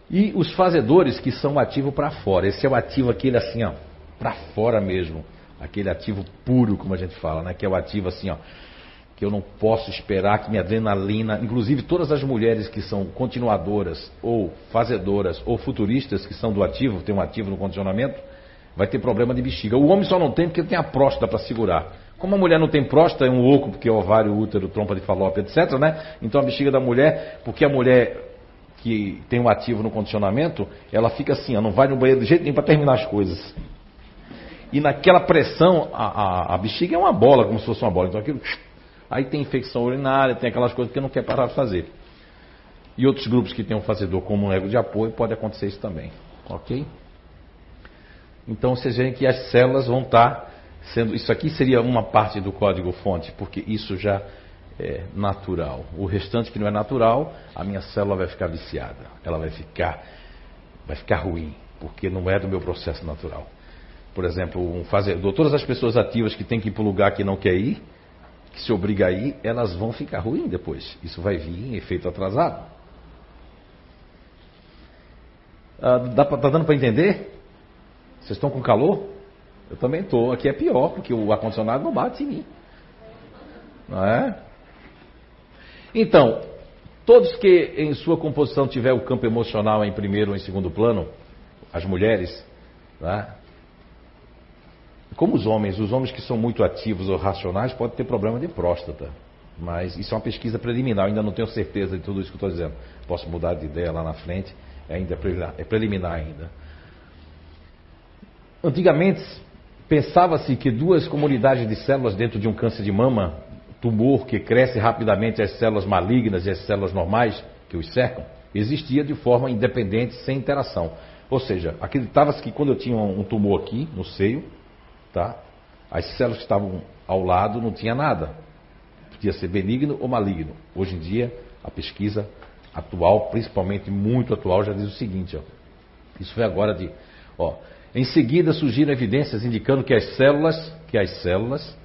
[SPEAKER 2] E os fazedores que são ativo para fora. Esse é o ativo aquele assim, ó, para fora mesmo, aquele ativo puro, como a gente fala, né? Que é o ativo assim, ó, que eu não posso esperar que minha adrenalina, inclusive todas as mulheres que são continuadoras ou fazedoras ou futuristas que são do ativo, tem um ativo no condicionamento, vai ter problema de bexiga. O homem só não tem porque ele tem a próstata para segurar. Como a mulher não tem próstata, é um oco, porque é ovário, útero, trompa de falópia, etc., né? Então a bexiga da mulher, porque a mulher que tem um ativo no condicionamento, ela fica assim, ela não vai no banheiro de jeito nenhum para terminar as coisas. E naquela pressão, a, a, a, bexiga é uma bola, como se fosse uma bola. Então aquilo. Aí tem infecção urinária, tem aquelas coisas que não quer parar de fazer. E outros grupos que tem um fazedor como um ego de apoio, pode acontecer isso também. Ok? Então vocês veem que as células vão estar sendo. Isso aqui seria uma parte do código-fonte, porque isso já é natural. O restante que não é natural, a minha célula vai ficar viciada. Ela vai ficar, vai ficar ruim, porque não é do meu processo natural. Por exemplo, um fazedor, todas as pessoas ativas que têm que ir para o lugar que não quer ir, que se obriga a ir, elas vão ficar ruins depois. Isso vai vir em efeito atrasado. Ah, dá tá dando para entender? Vocês estão com calor? Eu também estou. Aqui é pior, porque o ar-condicionado não bate em mim. Não é? Então, todos que em sua composição tiver o campo emocional em primeiro ou em segundo plano, as mulheres, né? como os homens, os homens que são muito ativos ou racionais podem ter problema de próstata. Mas isso é uma pesquisa preliminar, ainda não tenho certeza de tudo isso que estou dizendo. Posso mudar de ideia lá na frente, ainda é preliminar ainda. Antigamente, pensava-se que duas comunidades de células dentro de um câncer de mama, tumor que cresce rapidamente as células malignas e as células normais que os cercam, existia de forma independente, sem interação. Ou seja, acreditava-se que quando eu tinha um tumor aqui, no seio, tá, as células que estavam ao lado não tinha nada. Podia ser benigno ou maligno. Hoje em dia, a pesquisa atual, principalmente muito atual, já diz o seguinte, ó, isso foi agora de, ó, em seguida surgiram evidências indicando que as células, que as células,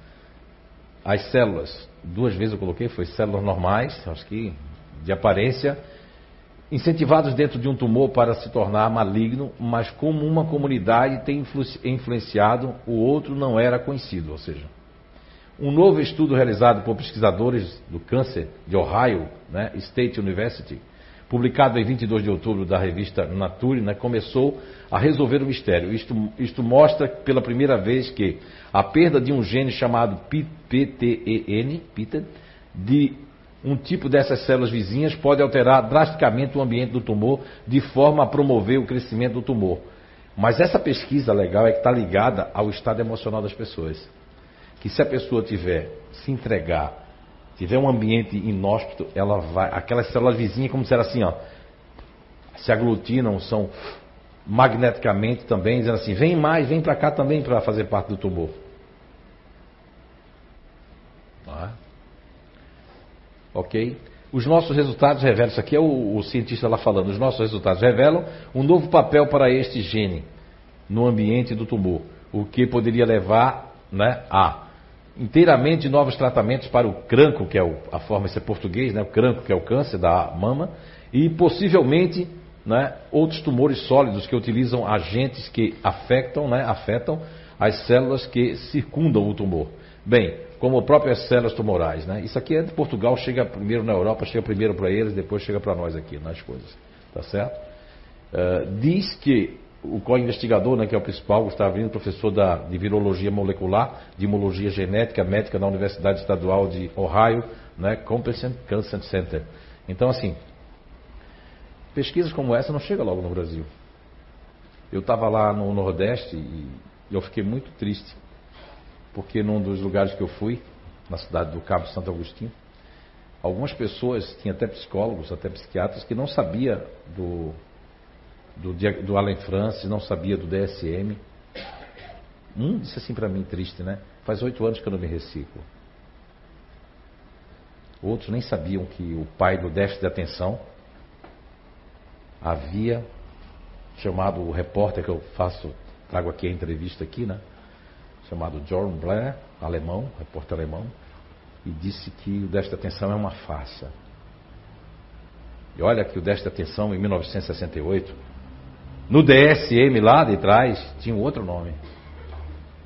[SPEAKER 2] as células duas vezes eu coloquei, foi células normais, acho que de aparência, incentivados dentro de um tumor para se tornar maligno, mas como uma comunidade tem influenciado, o outro não era conhecido, ou seja, um novo estudo realizado por pesquisadores do câncer de Ohio, né, State University, publicado em 22 de outubro da revista Nature, né, começou a resolver o mistério. Isto, isto, mostra pela primeira vez que a perda de um gene chamado PTEN, de um tipo dessas células vizinhas pode alterar drasticamente o ambiente do tumor de forma a promover o crescimento do tumor. Mas essa pesquisa legal é que está ligada ao estado emocional das pessoas. Que se a pessoa tiver se entregar tiver um ambiente inóspito, ela vai, aquelas células vizinhas, como se era assim, ó, se aglutinam, são magneticamente também, dizendo assim, vem mais, vem para cá também para fazer parte do tumor. Ah. Ok? Os nossos resultados revelam, isso aqui é o, o cientista lá falando, os nossos resultados revelam um novo papel para este gene no ambiente do tumor, o que poderia levar né, a inteiramente novos tratamentos para o cranco, que é o, a forma de ser português, né, o cranco, que é o câncer da mama, e possivelmente né, outros tumores sólidos que utilizam agentes que afetam, né, afetam as células que circundam o tumor. Bem, como próprias células tumorais. Né? Isso aqui é de Portugal, chega primeiro na Europa, chega primeiro para eles, depois chega para nós aqui, nas coisas. Tá certo? Uh, diz que o co-investigador, né, que é o principal, Gustavo Lino, professor da, de virologia molecular, de imunologia genética médica na Universidade Estadual de Ohio, né, Competence Cancer Center. Então, assim, pesquisas como essa não chegam logo no Brasil. Eu estava lá no Nordeste e eu fiquei muito triste, porque num dos lugares que eu fui, na cidade do Cabo Santo Agostinho, algumas pessoas, tinha até psicólogos, até psiquiatras, que não sabia do do, do Allen Francis, não sabia do DSM. Um disse assim para mim, triste, né? Faz oito anos que eu não me reciclo. Outros nem sabiam que o pai do déficit de atenção havia chamado o repórter que eu faço, trago aqui a entrevista aqui, né? Chamado John Blair, alemão, repórter alemão, e disse que o déficit de atenção é uma farsa. E olha que o déficit de atenção em 1968 no DSM lá de trás tinha um outro nome.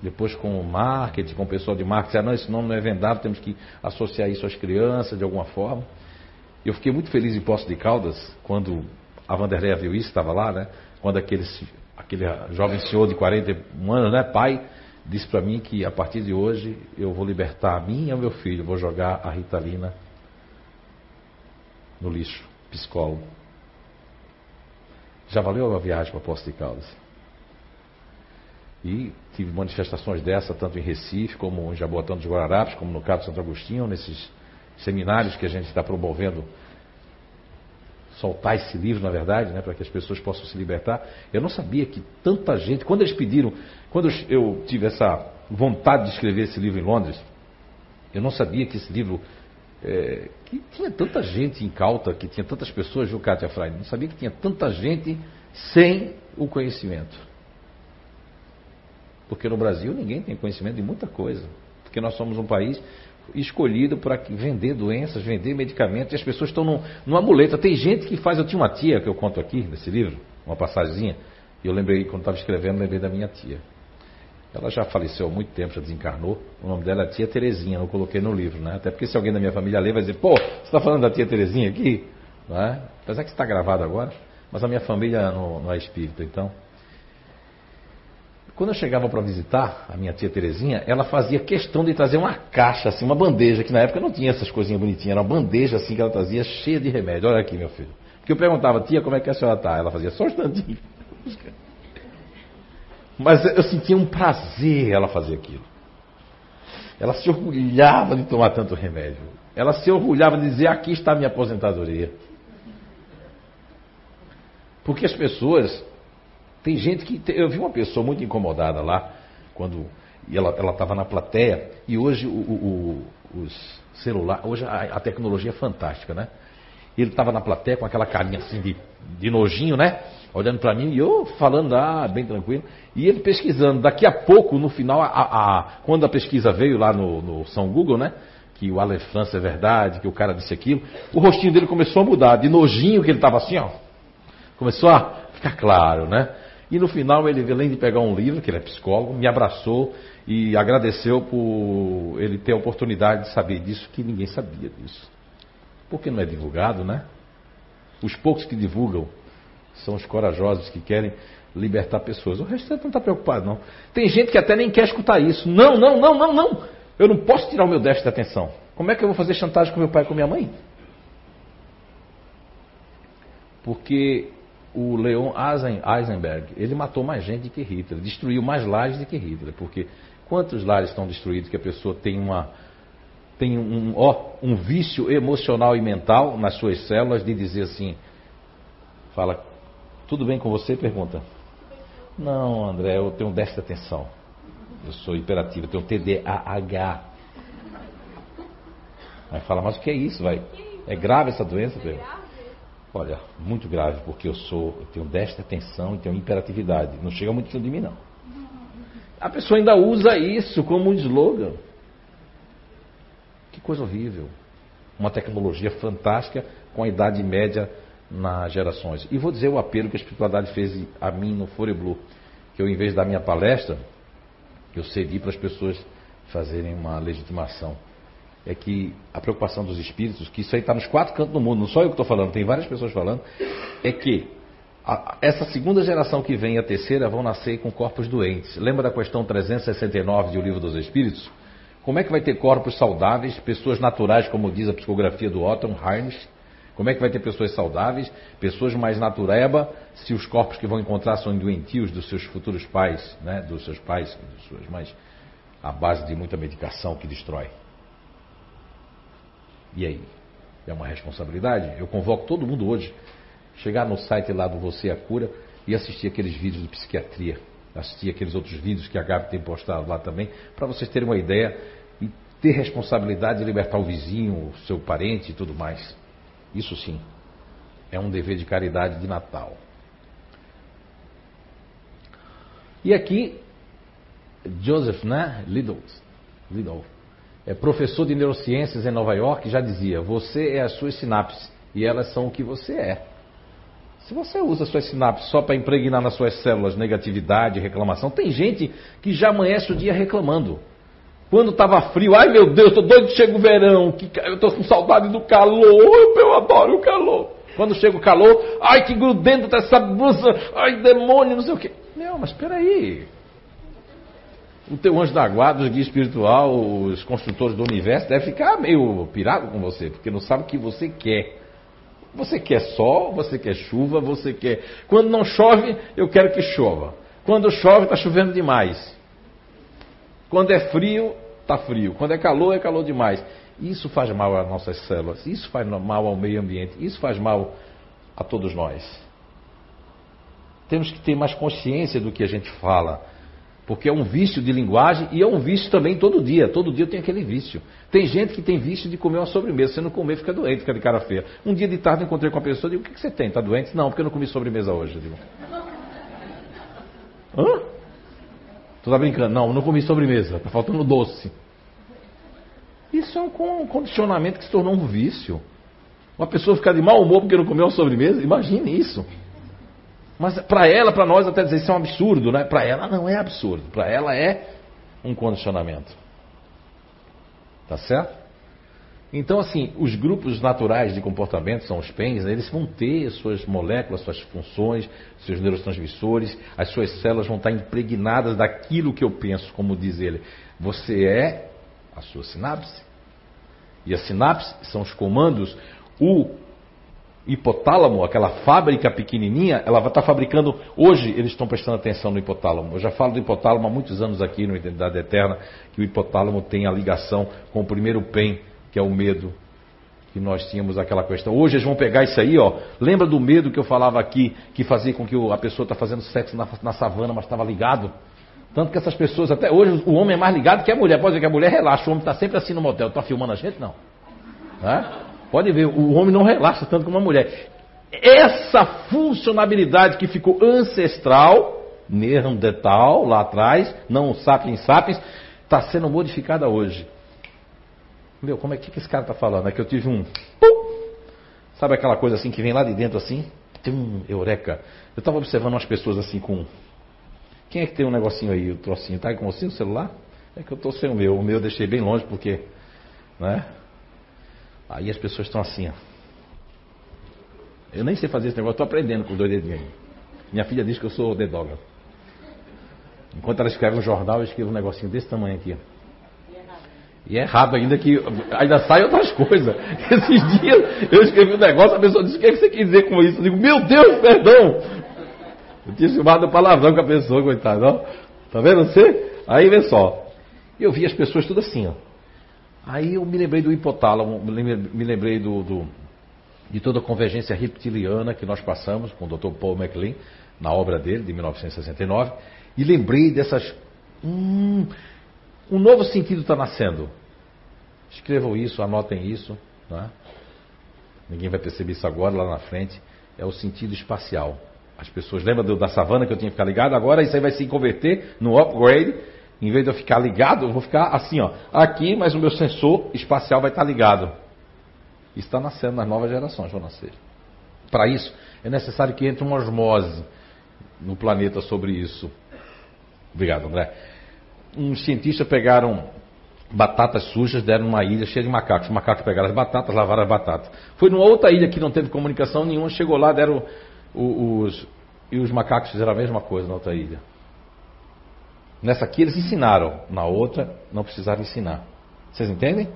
[SPEAKER 2] Depois com o marketing, com o pessoal de marketing, ah, não, esse nome não é vendável, temos que associar isso às crianças de alguma forma. Eu fiquei muito feliz em Poço de Caldas, quando a Vanderleia viu isso, estava lá, né? Quando aquele, aquele jovem senhor de 41 anos, né, pai, disse para mim que a partir de hoje eu vou libertar a mim e ao meu filho, vou jogar a Ritalina no lixo, psicólogo. Já valeu a viagem para Poço de Caldas. E tive manifestações dessa, tanto em Recife, como em Jaboatão dos Guararapes, como no Cabo Santo Agostinho, nesses seminários que a gente está promovendo soltar esse livro, na verdade, né, para que as pessoas possam se libertar. Eu não sabia que tanta gente, quando eles pediram, quando eu tive essa vontade de escrever esse livro em Londres, eu não sabia que esse livro é, que tinha tanta gente incauta, que tinha tantas pessoas, viu, Kátia Freire? Não sabia que tinha tanta gente sem o conhecimento. Porque no Brasil ninguém tem conhecimento de muita coisa. Porque nós somos um país escolhido para vender doenças, vender medicamentos, e as pessoas estão num, numa muleta. Tem gente que faz. Eu tinha uma tia que eu conto aqui nesse livro, uma passagemzinha, e eu lembrei, quando estava escrevendo, lembrei da minha tia. Ela já faleceu há muito tempo, já desencarnou. O nome dela é Tia Terezinha, não coloquei no livro, né? Até porque se alguém da minha família ler, vai dizer, pô, você está falando da Tia Terezinha aqui? Não é? Apesar que está gravado agora, mas a minha família não, não é espírita, então. Quando eu chegava para visitar a minha tia Terezinha, ela fazia questão de trazer uma caixa, assim, uma bandeja, que na época não tinha essas coisinhas bonitinhas, era uma bandeja assim que ela trazia cheia de remédio. Olha aqui, meu filho. Porque eu perguntava, tia, como é que a senhora está? Ela fazia só um instantinho. Mas eu sentia um prazer ela fazer aquilo. Ela se orgulhava de tomar tanto remédio. Ela se orgulhava de dizer: aqui está a minha aposentadoria. Porque as pessoas. Tem gente que. Eu vi uma pessoa muito incomodada lá, quando ela estava na plateia, e hoje o, o, os celulares. Hoje a, a, tecnologia é fantástica, né? Ele estava na plateia com aquela carinha assim de, de nojinho, né? olhando para mim e eu falando, ah, bem tranquilo. E ele pesquisando. Daqui a pouco, no final, a, a, quando a pesquisa veio lá no, no São Google, né? que o Ale França é verdade, que o cara disse aquilo, o rostinho dele começou a mudar, de nojinho que ele estava assim, ó. Começou a ficar claro, né? E no final ele, além de pegar um livro, que ele é psicólogo, me abraçou e agradeceu por ele ter a oportunidade de saber disso, que ninguém sabia disso. Porque não é divulgado, né? Os poucos que divulgam são os corajosos que querem libertar pessoas. O restante não está preocupado, não. Tem gente que até nem quer escutar isso. Não, não, não, não, não. Eu não posso tirar o meu déficit de atenção. Como é que eu vou fazer chantagem com meu pai e com minha mãe? Porque o Leon Eisenberg, ele matou mais gente do que Hitler, destruiu mais lares do que Hitler. Porque quantos lares estão destruídos que a pessoa tem uma tem um, ó, um vício emocional e mental nas suas células de dizer assim, fala, tudo bem com você? Pergunta. Não, André, eu tenho déficit de atenção. Eu sou hiperativo, eu tenho TDAH. Aí fala, mas o que é isso, vai? É grave essa doença, Pedro? Olha, muito grave, porque eu sou, eu tenho déficit de atenção e tenho hiperatividade. Não chega muito de mim, não. A pessoa ainda usa isso como um slogan. Que coisa horrível. Uma tecnologia fantástica com a idade média nas gerações. E vou dizer o apelo que a espiritualidade fez a mim no Fore Blue, que eu, em vez da minha palestra, eu cedi para as pessoas fazerem uma legitimação. É que a preocupação dos espíritos, que isso aí está nos quatro cantos do mundo, não só eu que estou falando, tem várias pessoas falando, é que a, essa segunda geração que vem e a terceira vão nascer com corpos doentes. Lembra da questão 369 do Livro dos Espíritos? Como é que vai ter corpos saudáveis, pessoas naturais, como diz a psicografia do Otton Harnisch? Como é que vai ter pessoas saudáveis, pessoas mais natureba, se os corpos que vão encontrar são doentios dos seus futuros pais, né? dos seus pais, dos suas mães, à base de muita medicação que destrói? E aí? É uma responsabilidade? Eu convoco todo mundo hoje, chegar no site lá do Você a Cura e assistir aqueles vídeos de psiquiatria, assistir aqueles outros vídeos que a Gabi tem postado lá também, para vocês terem uma ideia e ter responsabilidade de libertar o vizinho, o seu parente e tudo mais. Isso sim, é um dever de caridade de Natal. E aqui, Joseph né, Liddell, Liddell é professor de neurociências em Nova York, já dizia: Você é as suas sinapses e elas são o que você é. Se você usa suas sinapses só para impregnar nas suas células negatividade, reclamação, tem gente que já amanhece o dia reclamando. Quando estava frio, ai meu Deus, estou doido que chega o verão, que, eu estou com saudade do calor, eu, adoro o calor. Quando chega o calor, ai que grudento tá essa blusa, ai demônio, não sei o quê. Não, mas espera aí. O teu anjo da guarda, o guia espiritual, os construtores do universo, deve ficar meio pirado com você, porque não sabe o que você quer. Você quer sol, você quer chuva, você quer. Quando não chove, eu quero que chova. Quando chove, está chovendo demais. Quando é frio, está frio. Quando é calor, é calor demais. Isso faz mal às nossas células, isso faz mal ao meio ambiente, isso faz mal a todos nós. Temos que ter mais consciência do que a gente fala, porque é um vício de linguagem e é um vício também todo dia. Todo dia tem aquele vício. Tem gente que tem vício de comer uma sobremesa. Se não comer, fica doente, fica de cara feia. Um dia de tarde encontrei com uma pessoa e digo: O que, que você tem? Está doente? Não, porque eu não comi sobremesa hoje. Eu digo: Hã? Tu tá brincando? Não, não comi sobremesa, tá faltando doce. Isso é um condicionamento que se tornou um vício. Uma pessoa ficar de mau humor porque não comeu uma sobremesa, imagine isso. Mas para ela, para nós até dizer isso é um absurdo, né? Para ela não é absurdo, para ela é um condicionamento. Tá certo? Então, assim, os grupos naturais de comportamento, são os PENs, né, eles vão ter suas moléculas, suas funções, seus neurotransmissores, as suas células vão estar impregnadas daquilo que eu penso, como diz ele. Você é a sua sinapse. E a sinapse são os comandos. O hipotálamo, aquela fábrica pequenininha, ela vai estar fabricando. Hoje eles estão prestando atenção no hipotálamo. Eu já falo do hipotálamo há muitos anos aqui no Identidade Eterna, que o hipotálamo tem a ligação com o primeiro PEN que é o medo que nós tínhamos aquela questão. Hoje eles vão pegar isso aí, ó. Lembra do medo que eu falava aqui, que fazia com que a pessoa está fazendo sexo na, na savana, mas estava ligado? Tanto que essas pessoas, até hoje, o homem é mais ligado que a mulher. Pode dizer que a mulher relaxa, o homem está sempre assim no motel. Está filmando a gente? Não. É? Pode ver, o homem não relaxa tanto como a mulher. Essa funcionalidade que ficou ancestral, Neandertal, lá atrás, não sapiens sapiens, está sendo modificada hoje. Meu, como é que, que esse cara tá falando? É que eu tive um. Pum! Sabe aquela coisa assim que vem lá de dentro assim? Tem um eureka. Eu estava observando umas pessoas assim com. Quem é que tem um negocinho aí, o trocinho? Tá com você o celular? É que eu tô sem o meu. O meu eu deixei bem longe porque. Né? Aí as pessoas estão assim, ó. Eu nem sei fazer esse negócio, estou aprendendo com os dois dedinhos. Minha filha diz que eu sou dedógrafo. Enquanto ela escreve um jornal, eu escrevo um negocinho desse tamanho aqui. E é errado ainda que ainda sai outras coisas. Esses dias eu escrevi um negócio, a pessoa disse: O que, é que você quer dizer com isso? Eu digo: Meu Deus, perdão! Eu tinha chamado palavrão com a pessoa, coitado. Ó. Tá vendo você? Aí vê só. Eu vi as pessoas tudo assim, ó. Aí eu me lembrei do hipotálamo, me lembrei do, do, de toda a convergência reptiliana que nós passamos com o Dr. Paul MacLean, na obra dele, de 1969, e lembrei dessas. Hum, um novo sentido está nascendo. Escrevam isso, anotem isso. Né? Ninguém vai perceber isso agora, lá na frente. É o sentido espacial. As pessoas lembram da savana que eu tinha que ficar ligado? Agora isso aí vai se converter no upgrade. Em vez de eu ficar ligado, eu vou ficar assim, ó, aqui, mas o meu sensor espacial vai estar ligado. Isso está nascendo nas novas gerações, vão nascer. Para isso, é necessário que entre uma osmose no planeta sobre isso. Obrigado, André uns cientistas pegaram batatas sujas, deram numa ilha cheia de macacos. Os macacos pegaram as batatas, lavaram as batatas. Foi numa outra ilha que não teve comunicação nenhuma, chegou lá, deram os. E os macacos fizeram a mesma coisa na outra ilha. Nessa aqui eles ensinaram, na outra não precisaram ensinar. Vocês entendem?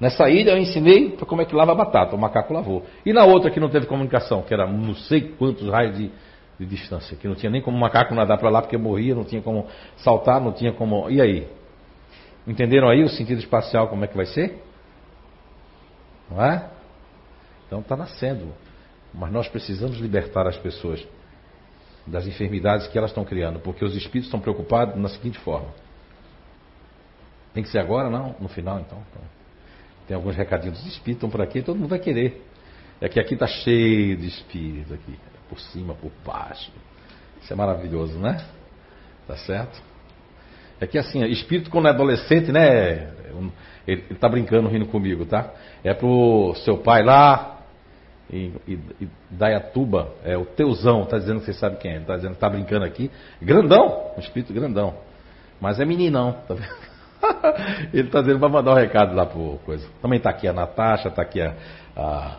[SPEAKER 2] Nessa ilha eu ensinei para como é que lava a batata, o macaco lavou. E na outra que não teve comunicação, que era não sei quantos raios de, de distância, que não tinha nem como o macaco nadar para lá porque morria, não tinha como saltar, não tinha como. E aí? Entenderam aí o sentido espacial como é que vai ser? Não é? Então está nascendo. Mas nós precisamos libertar as pessoas das enfermidades que elas estão criando, porque os espíritos estão preocupados na seguinte forma. Tem que ser agora? Não? No final, então. Tem alguns recadinhos dos espíritos estão por aqui, todo mundo vai querer. É que aqui está cheio de espíritos aqui por cima, por baixo. Isso é maravilhoso, né? Tá certo? É que assim, espírito quando é adolescente, né? Ele está brincando, rindo comigo, tá? É pro seu pai lá, Dayatuba, é o Teuzão, tá dizendo que você sabe quem é, tá dizendo que tá brincando aqui. Grandão, um espírito grandão. Mas é meninão, tá vendo? Ele está dizendo para mandar um recado lá pro coisa. Também está aqui a Natasha, está aqui a, a,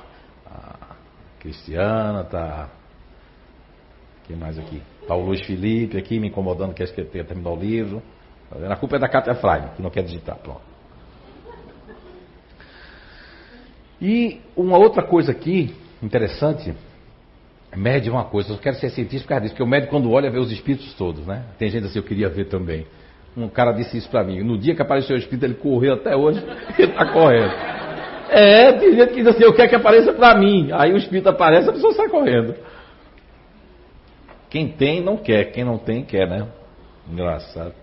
[SPEAKER 2] a Cristiana, tá quem mais aqui? Está o Luiz Felipe aqui me incomodando, quer que tenha terminado o livro. Tá a culpa é da Cátia Freire, que não quer digitar. Pronto. E uma outra coisa aqui, interessante, mede uma coisa, eu quero ser cientista por causa disso, porque o médico quando olha vê os espíritos todos, né? Tem gente assim, eu queria ver também. Um cara disse isso para mim. No dia que apareceu o espírito, ele correu até hoje, ele está correndo. É, tem gente que diz assim, eu quero que apareça para mim. Aí o espírito aparece, a pessoa sai correndo. Quem tem, não quer. Quem não tem, quer, né? Engraçado.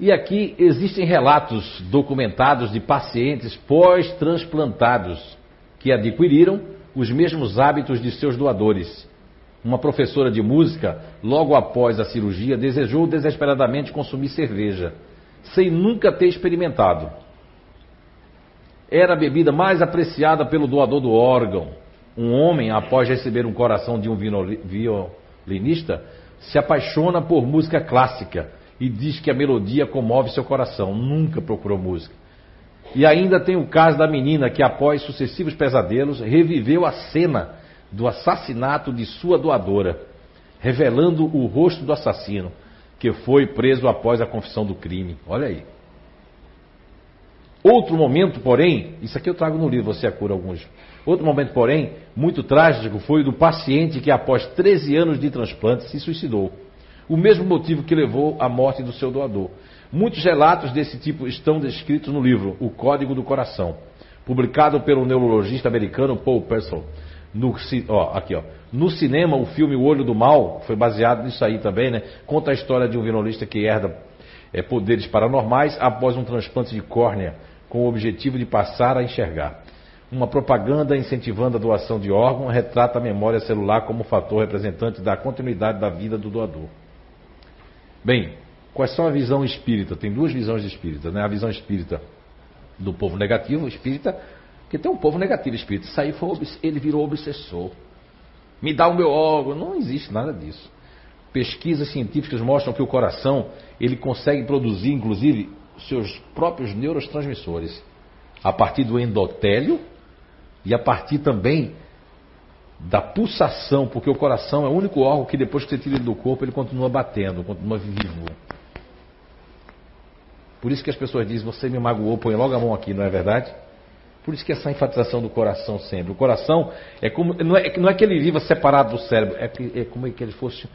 [SPEAKER 2] E aqui existem relatos documentados de pacientes pós-transplantados que adquiriram os mesmos hábitos de seus doadores. Uma professora de música, logo após a cirurgia, desejou desesperadamente consumir cerveja, sem nunca ter experimentado. Era a bebida mais apreciada pelo doador do órgão, um homem, após receber um coração de um violinista, se apaixona por música clássica e diz que a melodia comove seu coração. Nunca procurou música. E ainda tem o caso da menina que, após sucessivos pesadelos, reviveu a cena do assassinato de sua doadora, revelando o rosto do assassino, que foi preso após a confissão do crime. Olha aí. Outro momento, porém, isso aqui eu trago no livro, você acura alguns Outro momento, porém, muito trágico foi o do paciente que, após 13 anos de transplante, se suicidou. O mesmo motivo que levou à morte do seu doador. Muitos relatos desse tipo estão descritos no livro O Código do Coração, publicado pelo neurologista americano Paul Purcell. No, ó, aqui, ó. no cinema, o filme O Olho do Mal foi baseado nisso aí também, né? Conta a história de um violonista que herda é, poderes paranormais após um transplante de córnea, com o objetivo de passar a enxergar. Uma propaganda incentivando a doação de órgão retrata a memória celular como fator representante da continuidade da vida do doador. Bem, quais são a visão espírita? Tem duas visões espíritas, né? A visão espírita do povo negativo espírita, que tem um povo negativo espírita. Foi, ele virou obsessor. Me dá o meu órgão. Não existe nada disso. Pesquisas científicas mostram que o coração ele consegue produzir, inclusive, seus próprios neurotransmissores a partir do endotélio e a partir também da pulsação, porque o coração é o único órgão que depois que você tira ele do corpo ele continua batendo, continua vivo. Por isso que as pessoas dizem: Você me magoou, põe logo a mão aqui, não é verdade? Por isso que essa enfatização do coração sempre. O coração é como. Não é, não é que ele viva separado do cérebro, é, que, é como que ele fosse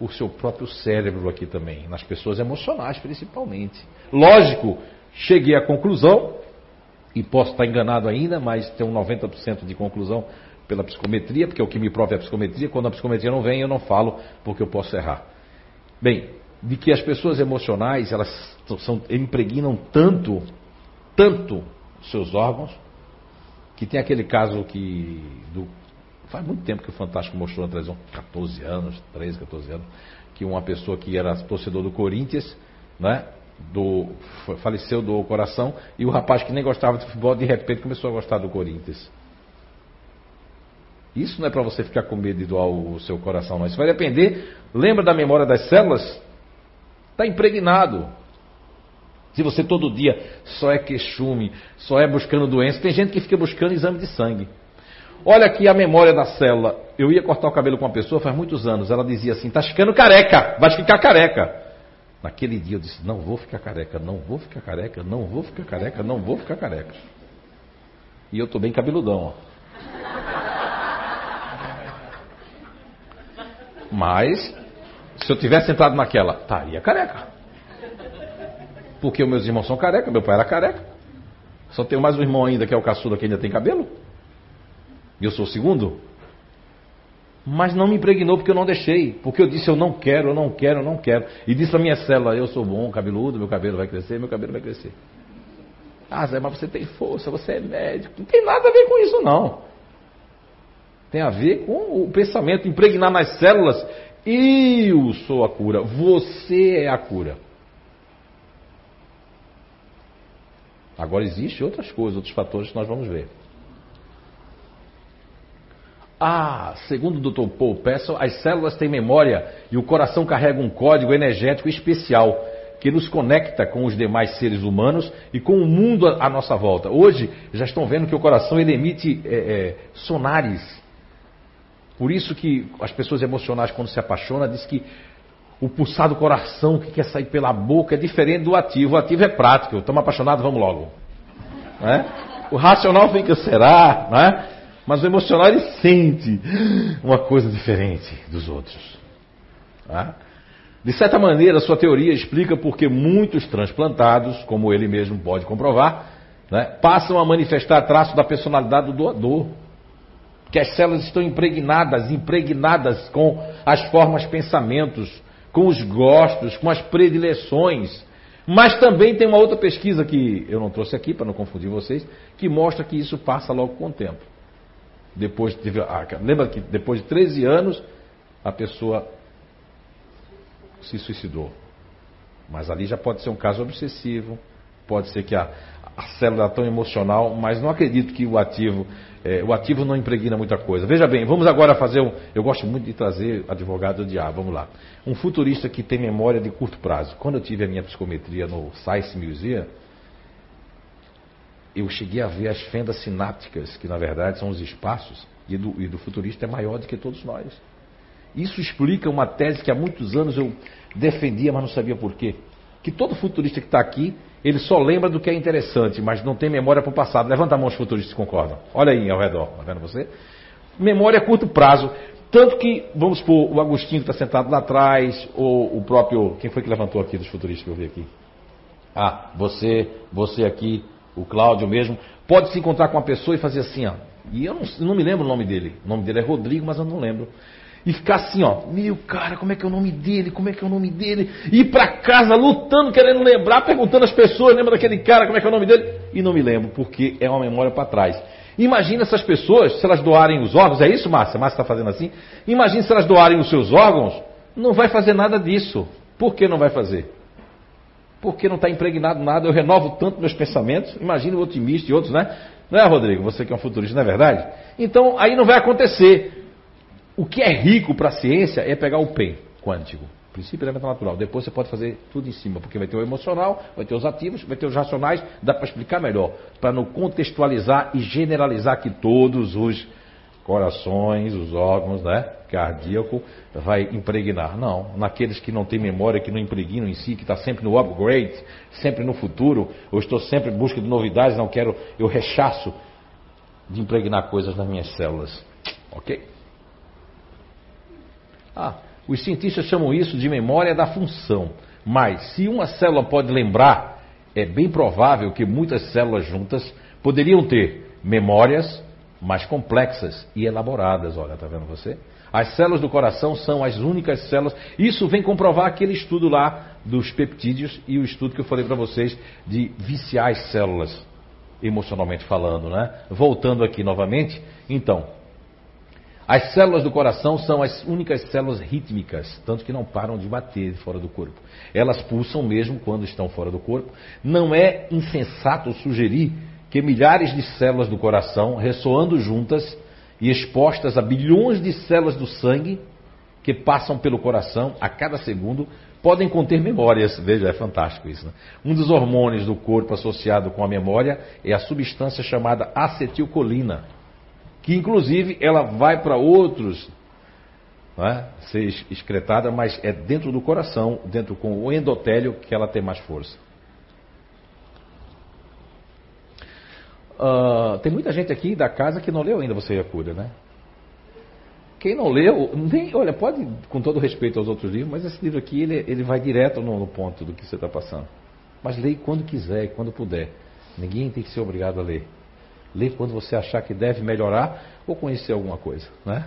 [SPEAKER 2] o seu próprio cérebro aqui também, nas pessoas emocionais principalmente. Lógico, cheguei à conclusão, e posso estar enganado ainda, mas tem um 90% de conclusão pela psicometria, porque o que me prova é a psicometria. Quando a psicometria não vem, eu não falo, porque eu posso errar. Bem, de que as pessoas emocionais, elas são, impregnam tanto, tanto seus órgãos, que tem aquele caso que do, faz muito tempo que o Fantástico mostrou na televisão, 14 anos, 13, 14 anos, que uma pessoa que era torcedor do Corinthians, né, do, faleceu do coração, e o rapaz que nem gostava de futebol, de repente começou a gostar do Corinthians. Isso não é para você ficar com medo de doar o seu coração, não. Isso vai depender. Lembra da memória das células? Está impregnado. Se você todo dia só é queixume, só é buscando doença, tem gente que fica buscando exame de sangue. Olha aqui a memória da célula. Eu ia cortar o cabelo com uma pessoa faz muitos anos. Ela dizia assim: está ficando careca, vai ficar careca. Naquele dia eu disse: não vou ficar careca, não vou ficar careca, não vou ficar careca, não vou ficar careca. E eu estou bem cabeludão. Ó. Mas, se eu tivesse entrado naquela, estaria careca. Porque meus irmãos são careca, meu pai era careca. Só tenho mais um irmão ainda que é o caçula que ainda tem cabelo. E eu sou o segundo. Mas não me impregnou porque eu não deixei. Porque eu disse eu não quero, eu não quero, eu não quero. E disse a minha célula, eu sou bom, cabeludo, meu cabelo vai crescer, meu cabelo vai crescer. Ah, Zé, mas você tem força, você é médico. Não tem nada a ver com isso não. Tem a ver com o pensamento, impregnar nas células. Eu sou a cura, você é a cura. Agora existem outras coisas, outros fatores que nós vamos ver. Ah, segundo o Dr. Paul Pessel, as células têm memória e o coração carrega um código energético especial que nos conecta com os demais seres humanos e com o mundo à nossa volta. Hoje já estão vendo que o coração emite é, é, sonares. Por isso que as pessoas emocionais quando se apaixonam diz que o pulsar do coração que quer sair pela boca é diferente do ativo. O ativo é prático. Estamos apaixonados, vamos logo. É? O racional fica, será? Não é? Mas o emocional ele sente uma coisa diferente dos outros. Tá? De certa maneira, sua teoria explica porque muitos transplantados, como ele mesmo pode comprovar, né, passam a manifestar traços da personalidade do doador. Que as células estão impregnadas, impregnadas com as formas pensamentos, com os gostos, com as predileções. Mas também tem uma outra pesquisa que eu não trouxe aqui para não confundir vocês, que mostra que isso passa logo com o tempo. Depois de, ah, lembra que depois de 13 anos a pessoa se suicidou. Mas ali já pode ser um caso obsessivo, pode ser que a, a célula é tão emocional, mas não acredito que o ativo, é, o ativo não impregna muita coisa. Veja bem, vamos agora fazer um. Eu gosto muito de trazer advogado de ar, vamos lá. Um futurista que tem memória de curto prazo. Quando eu tive a minha psicometria no Science Museum, eu cheguei a ver as fendas sinápticas, que na verdade são os espaços, e do, e do futurista é maior do que todos nós. Isso explica uma tese que há muitos anos eu defendia, mas não sabia por quê. Que todo futurista que está aqui, ele só lembra do que é interessante, mas não tem memória para o passado. Levanta a mão os futuristas concordam. Olha aí ao redor, está vendo você? Memória a curto prazo. Tanto que, vamos supor, o Agostinho está sentado lá atrás, ou o próprio. Quem foi que levantou aqui dos futuristas que eu vi aqui? Ah, você, você aqui, o Cláudio mesmo, pode se encontrar com uma pessoa e fazer assim, ó. E eu não, não me lembro o nome dele. O nome dele é Rodrigo, mas eu não lembro. E ficar assim, ó, meu cara, como é que é o nome dele? Como é que é o nome dele? Ir para casa lutando, querendo lembrar, perguntando às pessoas, lembra daquele cara, como é que é o nome dele? E não me lembro, porque é uma memória para trás. Imagina essas pessoas, se elas doarem os órgãos, é isso, Márcia? Márcia está fazendo assim? Imagina se elas doarem os seus órgãos, não vai fazer nada disso. Por que não vai fazer? porque não está impregnado nada, eu renovo tanto meus pensamentos, imagina o otimista e outros, né? Não é, Rodrigo? Você que é um futurista, não é verdade? Então, aí não vai acontecer. O que é rico para a ciência é pegar o PEN quântico, princípio elemental natural. Depois você pode fazer tudo em cima, porque vai ter o emocional, vai ter os ativos, vai ter os racionais, dá para explicar melhor, para não contextualizar e generalizar que todos os corações, os órgãos, né, cardíaco, vai impregnar. Não, naqueles que não têm memória, que não impregnam em si, que está sempre no upgrade, sempre no futuro, eu estou sempre em busca de novidades, não quero, eu rechaço de impregnar coisas nas minhas células. Ok? Ah, os cientistas chamam isso de memória da função. Mas se uma célula pode lembrar, é bem provável que muitas células juntas poderiam ter memórias mais complexas e elaboradas. Olha, tá vendo você? As células do coração são as únicas células. Isso vem comprovar aquele estudo lá dos peptídeos e o estudo que eu falei para vocês de viciar as células, emocionalmente falando, né? Voltando aqui novamente, então, as células do coração são as únicas células rítmicas, tanto que não param de bater fora do corpo. Elas pulsam mesmo quando estão fora do corpo. Não é insensato sugerir que milhares de células do coração, ressoando juntas e expostas a bilhões de células do sangue que passam pelo coração a cada segundo, podem conter memórias. Veja, é fantástico isso. Né? Um dos hormônios do corpo associado com a memória é a substância chamada acetilcolina que inclusive ela vai para outros é? ser excretada, mas é dentro do coração, dentro com o endotélio, que ela tem mais força. Uh, tem muita gente aqui da casa que não leu ainda Você e a Cura, né? Quem não leu, nem, olha, pode, com todo respeito aos outros livros, mas esse livro aqui ele, ele vai direto no, no ponto do que você está passando. Mas leia quando quiser, quando puder. Ninguém tem que ser obrigado a ler. Lê quando você achar que deve melhorar ou conhecer alguma coisa. Né?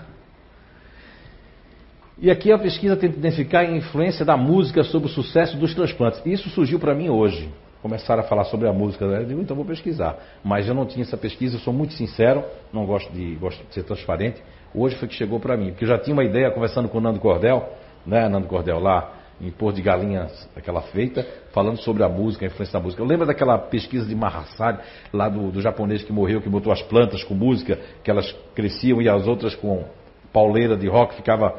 [SPEAKER 2] E aqui a pesquisa tenta identificar a influência da música sobre o sucesso dos transplantes. Isso surgiu para mim hoje. Começaram a falar sobre a música. Né? Eu digo, então vou pesquisar. Mas eu não tinha essa pesquisa, eu sou muito sincero, não gosto de, gosto de ser transparente. Hoje foi que chegou para mim. Porque eu já tinha uma ideia conversando com o Nando Cordel, né, Nando Cordel lá, em Pôr de Galinhas, aquela feita, falando sobre a música, a influência da música. Eu lembro daquela pesquisa de Mahasari, lá do, do, japonês que morreu, que botou as plantas com música, que elas cresciam e as outras com pauleira de rock ficava.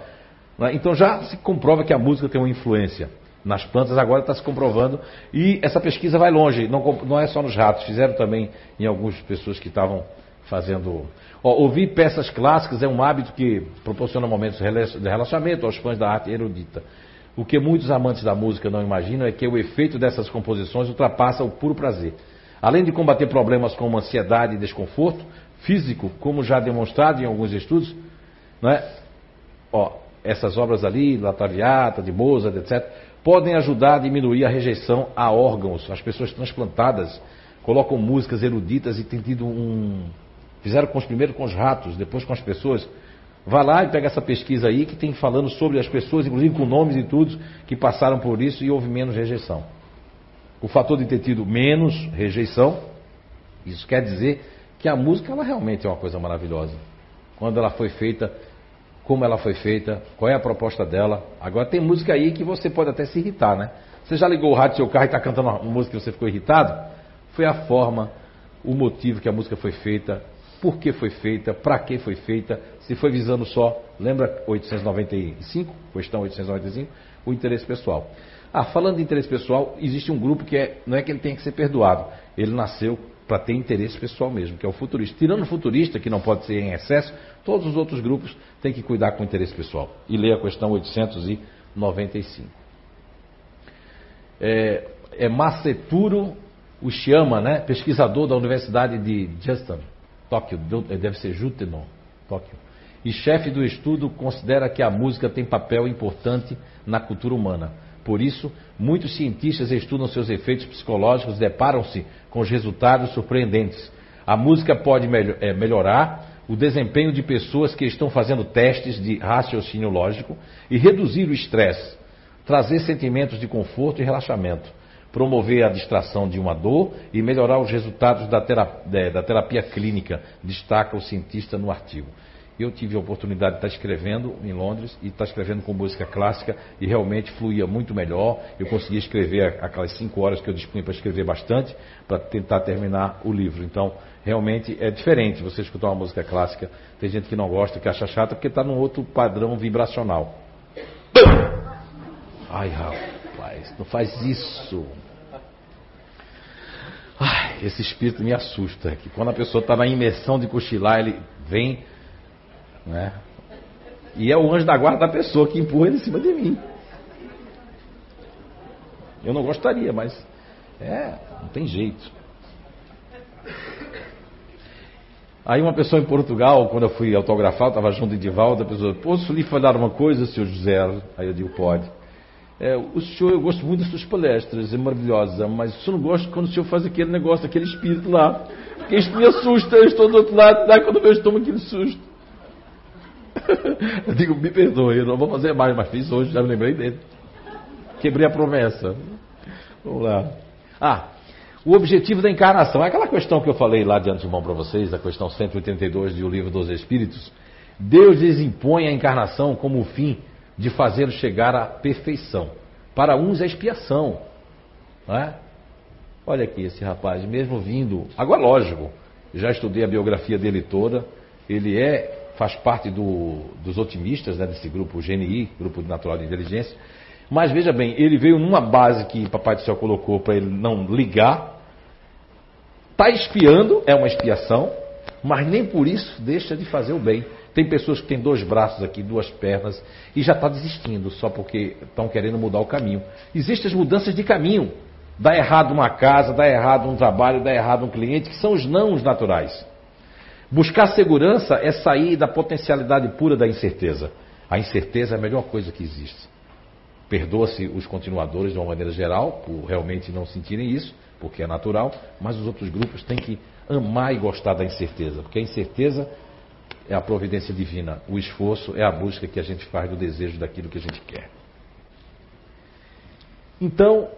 [SPEAKER 2] Né? Então já se comprova que a música tem uma influência. Nas plantas agora está se comprovando. E essa pesquisa vai longe, não, não é só nos ratos, fizeram também em algumas pessoas que estavam fazendo. Ó, ouvir peças clássicas é um hábito que proporciona momentos de relacionamento aos fãs da arte erudita. O que muitos amantes da música não imaginam é que o efeito dessas composições ultrapassa o puro prazer. Além de combater problemas como ansiedade e desconforto físico, como já demonstrado em alguns estudos, é? Ó, essas obras ali, La Traviata, de Mozart, etc., podem ajudar a diminuir a rejeição a órgãos. As pessoas transplantadas colocam músicas eruditas e têm tido um. Fizeram com os primeiros com os ratos, depois com as pessoas. Vá lá e pega essa pesquisa aí que tem falando sobre as pessoas, inclusive com nomes e tudo, que passaram por isso e houve menos rejeição. O fator de ter tido menos rejeição, isso quer dizer que a música ela realmente é uma coisa maravilhosa. Quando ela foi feita, como ela foi feita, qual é a proposta dela. Agora tem música aí que você pode até se irritar, né? Você já ligou o rádio do seu carro e está cantando uma música e você ficou irritado? Foi a forma, o motivo que a música foi feita, por que foi feita, para que foi feita, se foi visando só, lembra 895, questão 895, o interesse pessoal. Ah, falando de interesse pessoal, existe um grupo que é, não é que ele tenha que ser perdoado, ele nasceu para ter interesse pessoal mesmo, que é o futurista. Tirando o futurista, que não pode ser em excesso, todos os outros grupos têm que cuidar com o interesse pessoal. E leia a questão 895. É, é Maceturo Uchiyama, né, pesquisador da Universidade de Justin, Tóquio, deve ser Jutenon, Tóquio. E chefe do estudo considera que a música tem papel importante na cultura humana. Por isso, muitos cientistas estudam seus efeitos psicológicos e deparam-se com os resultados surpreendentes. A música pode é, melhorar o desempenho de pessoas que estão fazendo testes de raciocínio lógico e reduzir o estresse, trazer sentimentos de conforto e relaxamento promover a distração de uma dor e melhorar os resultados da terapia, da terapia clínica, destaca o cientista no artigo. Eu tive a oportunidade de estar escrevendo em Londres e estar escrevendo com música clássica e realmente fluía muito melhor. Eu conseguia escrever aquelas cinco horas que eu dispunha para escrever bastante para tentar terminar o livro. Então, realmente é diferente você escutar uma música clássica. Tem gente que não gosta, que acha chata, porque está num outro padrão vibracional. Ai, rapaz, não faz isso. Esse espírito me assusta. Que quando a pessoa está na imersão de cochilar, ele vem né? E é o anjo da guarda da pessoa que empurra ele em cima de mim. Eu não gostaria, mas é, não tem jeito. Aí uma pessoa em Portugal, quando eu fui autografar, eu estava junto de Divaldo, a pessoa, posso lhe falar uma coisa, senhor José? Aí eu digo, pode. É, o senhor, eu gosto muito das suas palestras, é maravilhosa, mas o senhor não gosta quando o senhor faz aquele negócio, aquele espírito lá. Porque isso me assusta, eu estou do outro lado, dá quando eu estou aquele susto. Eu digo, me perdoe, eu não vou fazer mais, mas fiz hoje, já me lembrei dele. Quebrei a promessa. Vamos lá. Ah, o objetivo da encarnação. É aquela questão que eu falei lá de antemão para vocês, a questão 182 do Livro dos Espíritos. Deus lhes impõe a encarnação como o fim de fazê-los chegar à perfeição. Para uns é expiação. Não é? Olha aqui esse rapaz, mesmo vindo. Agora, lógico, já estudei a biografia dele toda. Ele é faz parte do, dos otimistas, né, desse grupo GNI, Grupo Natural de Inteligência. Mas veja bem, ele veio numa base que Papai do Céu colocou para ele não ligar. Está espiando, é uma expiação, mas nem por isso deixa de fazer o bem. Tem pessoas que têm dois braços aqui, duas pernas, e já está desistindo só porque estão querendo mudar o caminho. Existem as mudanças de caminho. Dá errado uma casa, dá errado um trabalho, dá errado um cliente, que são os não naturais. Buscar segurança é sair da potencialidade pura da incerteza. A incerteza é a melhor coisa que existe. Perdoa-se os continuadores de uma maneira geral, por realmente não sentirem isso, porque é natural, mas os outros grupos têm que amar e gostar da incerteza, porque a incerteza é a providência divina, o esforço é a busca que a gente faz do desejo daquilo que a gente quer. Então,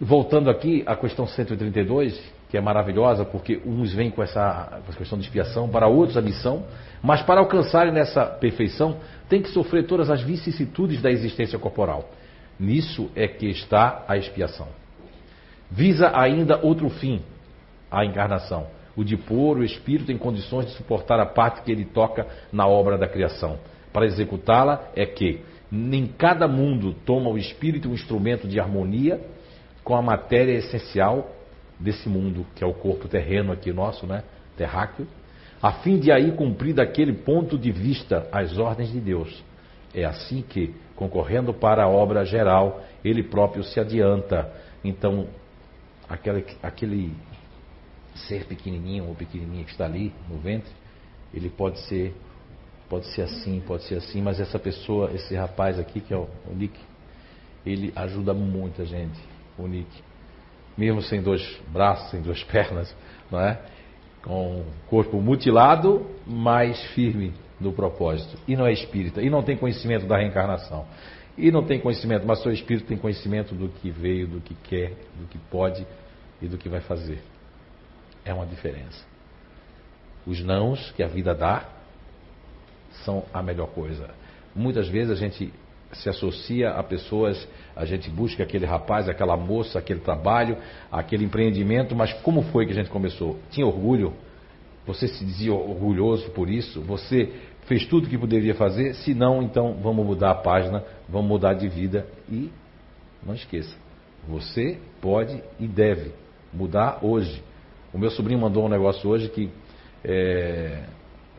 [SPEAKER 2] voltando aqui à questão 132, que é maravilhosa, porque uns vêm com essa, com essa questão de expiação, para outros a missão, mas para alcançarem nessa perfeição, tem que sofrer todas as vicissitudes da existência corporal. Nisso é que está a expiação. Visa ainda outro fim, a encarnação, o de pôr o espírito em condições de suportar a parte que ele toca na obra da criação. Para executá-la é que, em cada mundo, toma o espírito um instrumento de harmonia com a matéria essencial desse mundo, que é o corpo terreno aqui nosso, né? Terráqueo, a fim de aí cumprir daquele ponto de vista as ordens de Deus. É assim que, concorrendo para a obra geral, ele próprio se adianta. Então, aquele, aquele ser pequenininho ou pequenininha que está ali no ventre, ele pode ser pode ser assim, pode ser assim, mas essa pessoa, esse rapaz aqui que é o, o Nick, ele ajuda muita gente, o Nick mesmo sem dois braços, sem duas pernas, não é? com o corpo mutilado, mas firme no propósito. E não é espírita, e não tem conhecimento da reencarnação. E não tem conhecimento, mas seu espírito tem conhecimento do que veio, do que quer, do que pode e do que vai fazer. É uma diferença. Os nãos que a vida dá são a melhor coisa. Muitas vezes a gente se associa a pessoas, a gente busca aquele rapaz, aquela moça, aquele trabalho, aquele empreendimento, mas como foi que a gente começou? Tinha orgulho? Você se dizia orgulhoso por isso? Você fez tudo o que poderia fazer? Se não, então vamos mudar a página, vamos mudar de vida e não esqueça, você pode e deve mudar hoje. O meu sobrinho mandou um negócio hoje que é,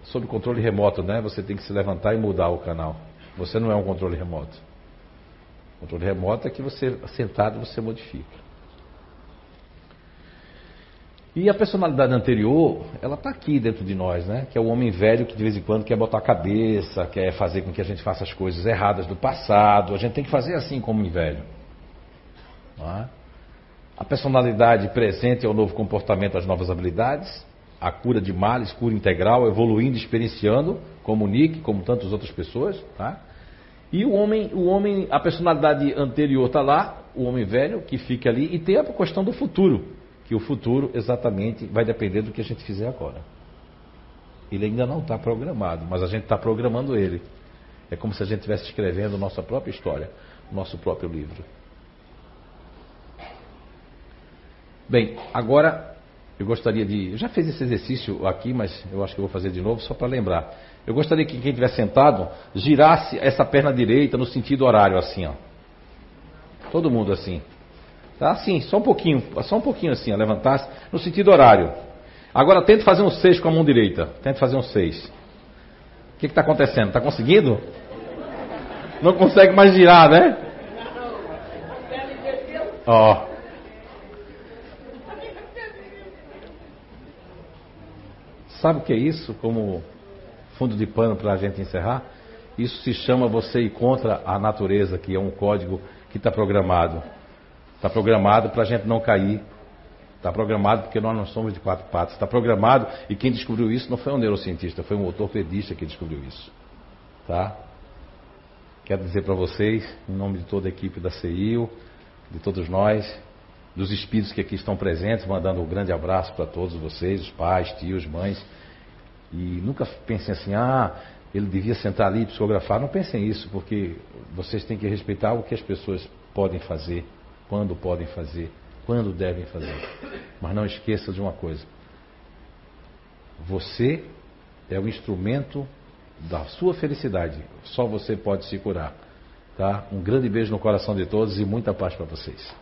[SPEAKER 2] sob controle remoto, né? Você tem que se levantar e mudar o canal. Você não é um controle remoto. O controle remoto é que você, sentado, você modifica. E a personalidade anterior, ela está aqui dentro de nós, né? Que é o homem velho que de vez em quando quer botar a cabeça, quer fazer com que a gente faça as coisas erradas do passado. A gente tem que fazer assim como homem velho. É? A personalidade presente é o novo comportamento, as novas habilidades. A cura de males, cura integral, evoluindo, experienciando, como Nick, como tantas outras pessoas. Tá? E o homem, o homem, a personalidade anterior está lá, o homem velho que fica ali, e tem a questão do futuro, que o futuro exatamente vai depender do que a gente fizer agora. Ele ainda não está programado, mas a gente está programando ele. É como se a gente estivesse escrevendo nossa própria história, nosso próprio livro. Bem, agora eu gostaria de. Eu já fiz esse exercício aqui, mas eu acho que eu vou fazer de novo só para lembrar. Eu gostaria que quem estiver sentado girasse essa perna direita no sentido horário, assim, ó. Todo mundo assim. Tá? Assim, só um pouquinho, só um pouquinho assim, ó, levantasse no sentido horário. Agora tente fazer um 6 com a mão direita. Tente fazer um 6. O que está acontecendo? Está conseguindo? Não consegue mais girar, né? Ó. Sabe o que é isso? Como fundo de pano para a gente encerrar? Isso se chama você ir contra a natureza, que é um código que está programado. Está programado para a gente não cair. Está programado porque nós não somos de quatro patas. Está programado e quem descobriu isso não foi um neurocientista, foi um ortopedista que descobriu isso. Tá? Quero dizer para vocês, em nome de toda a equipe da CIO, de todos nós, dos espíritos que aqui estão presentes, mandando um grande abraço para todos vocês, os pais, tios, mães. E nunca pensem assim, ah, ele devia sentar ali e psicografar. Não pensem isso, porque vocês têm que respeitar o que as pessoas podem fazer, quando podem fazer, quando devem fazer. Mas não esqueça de uma coisa: você é o instrumento da sua felicidade. Só você pode se curar. Tá? Um grande beijo no coração de todos e muita paz para vocês.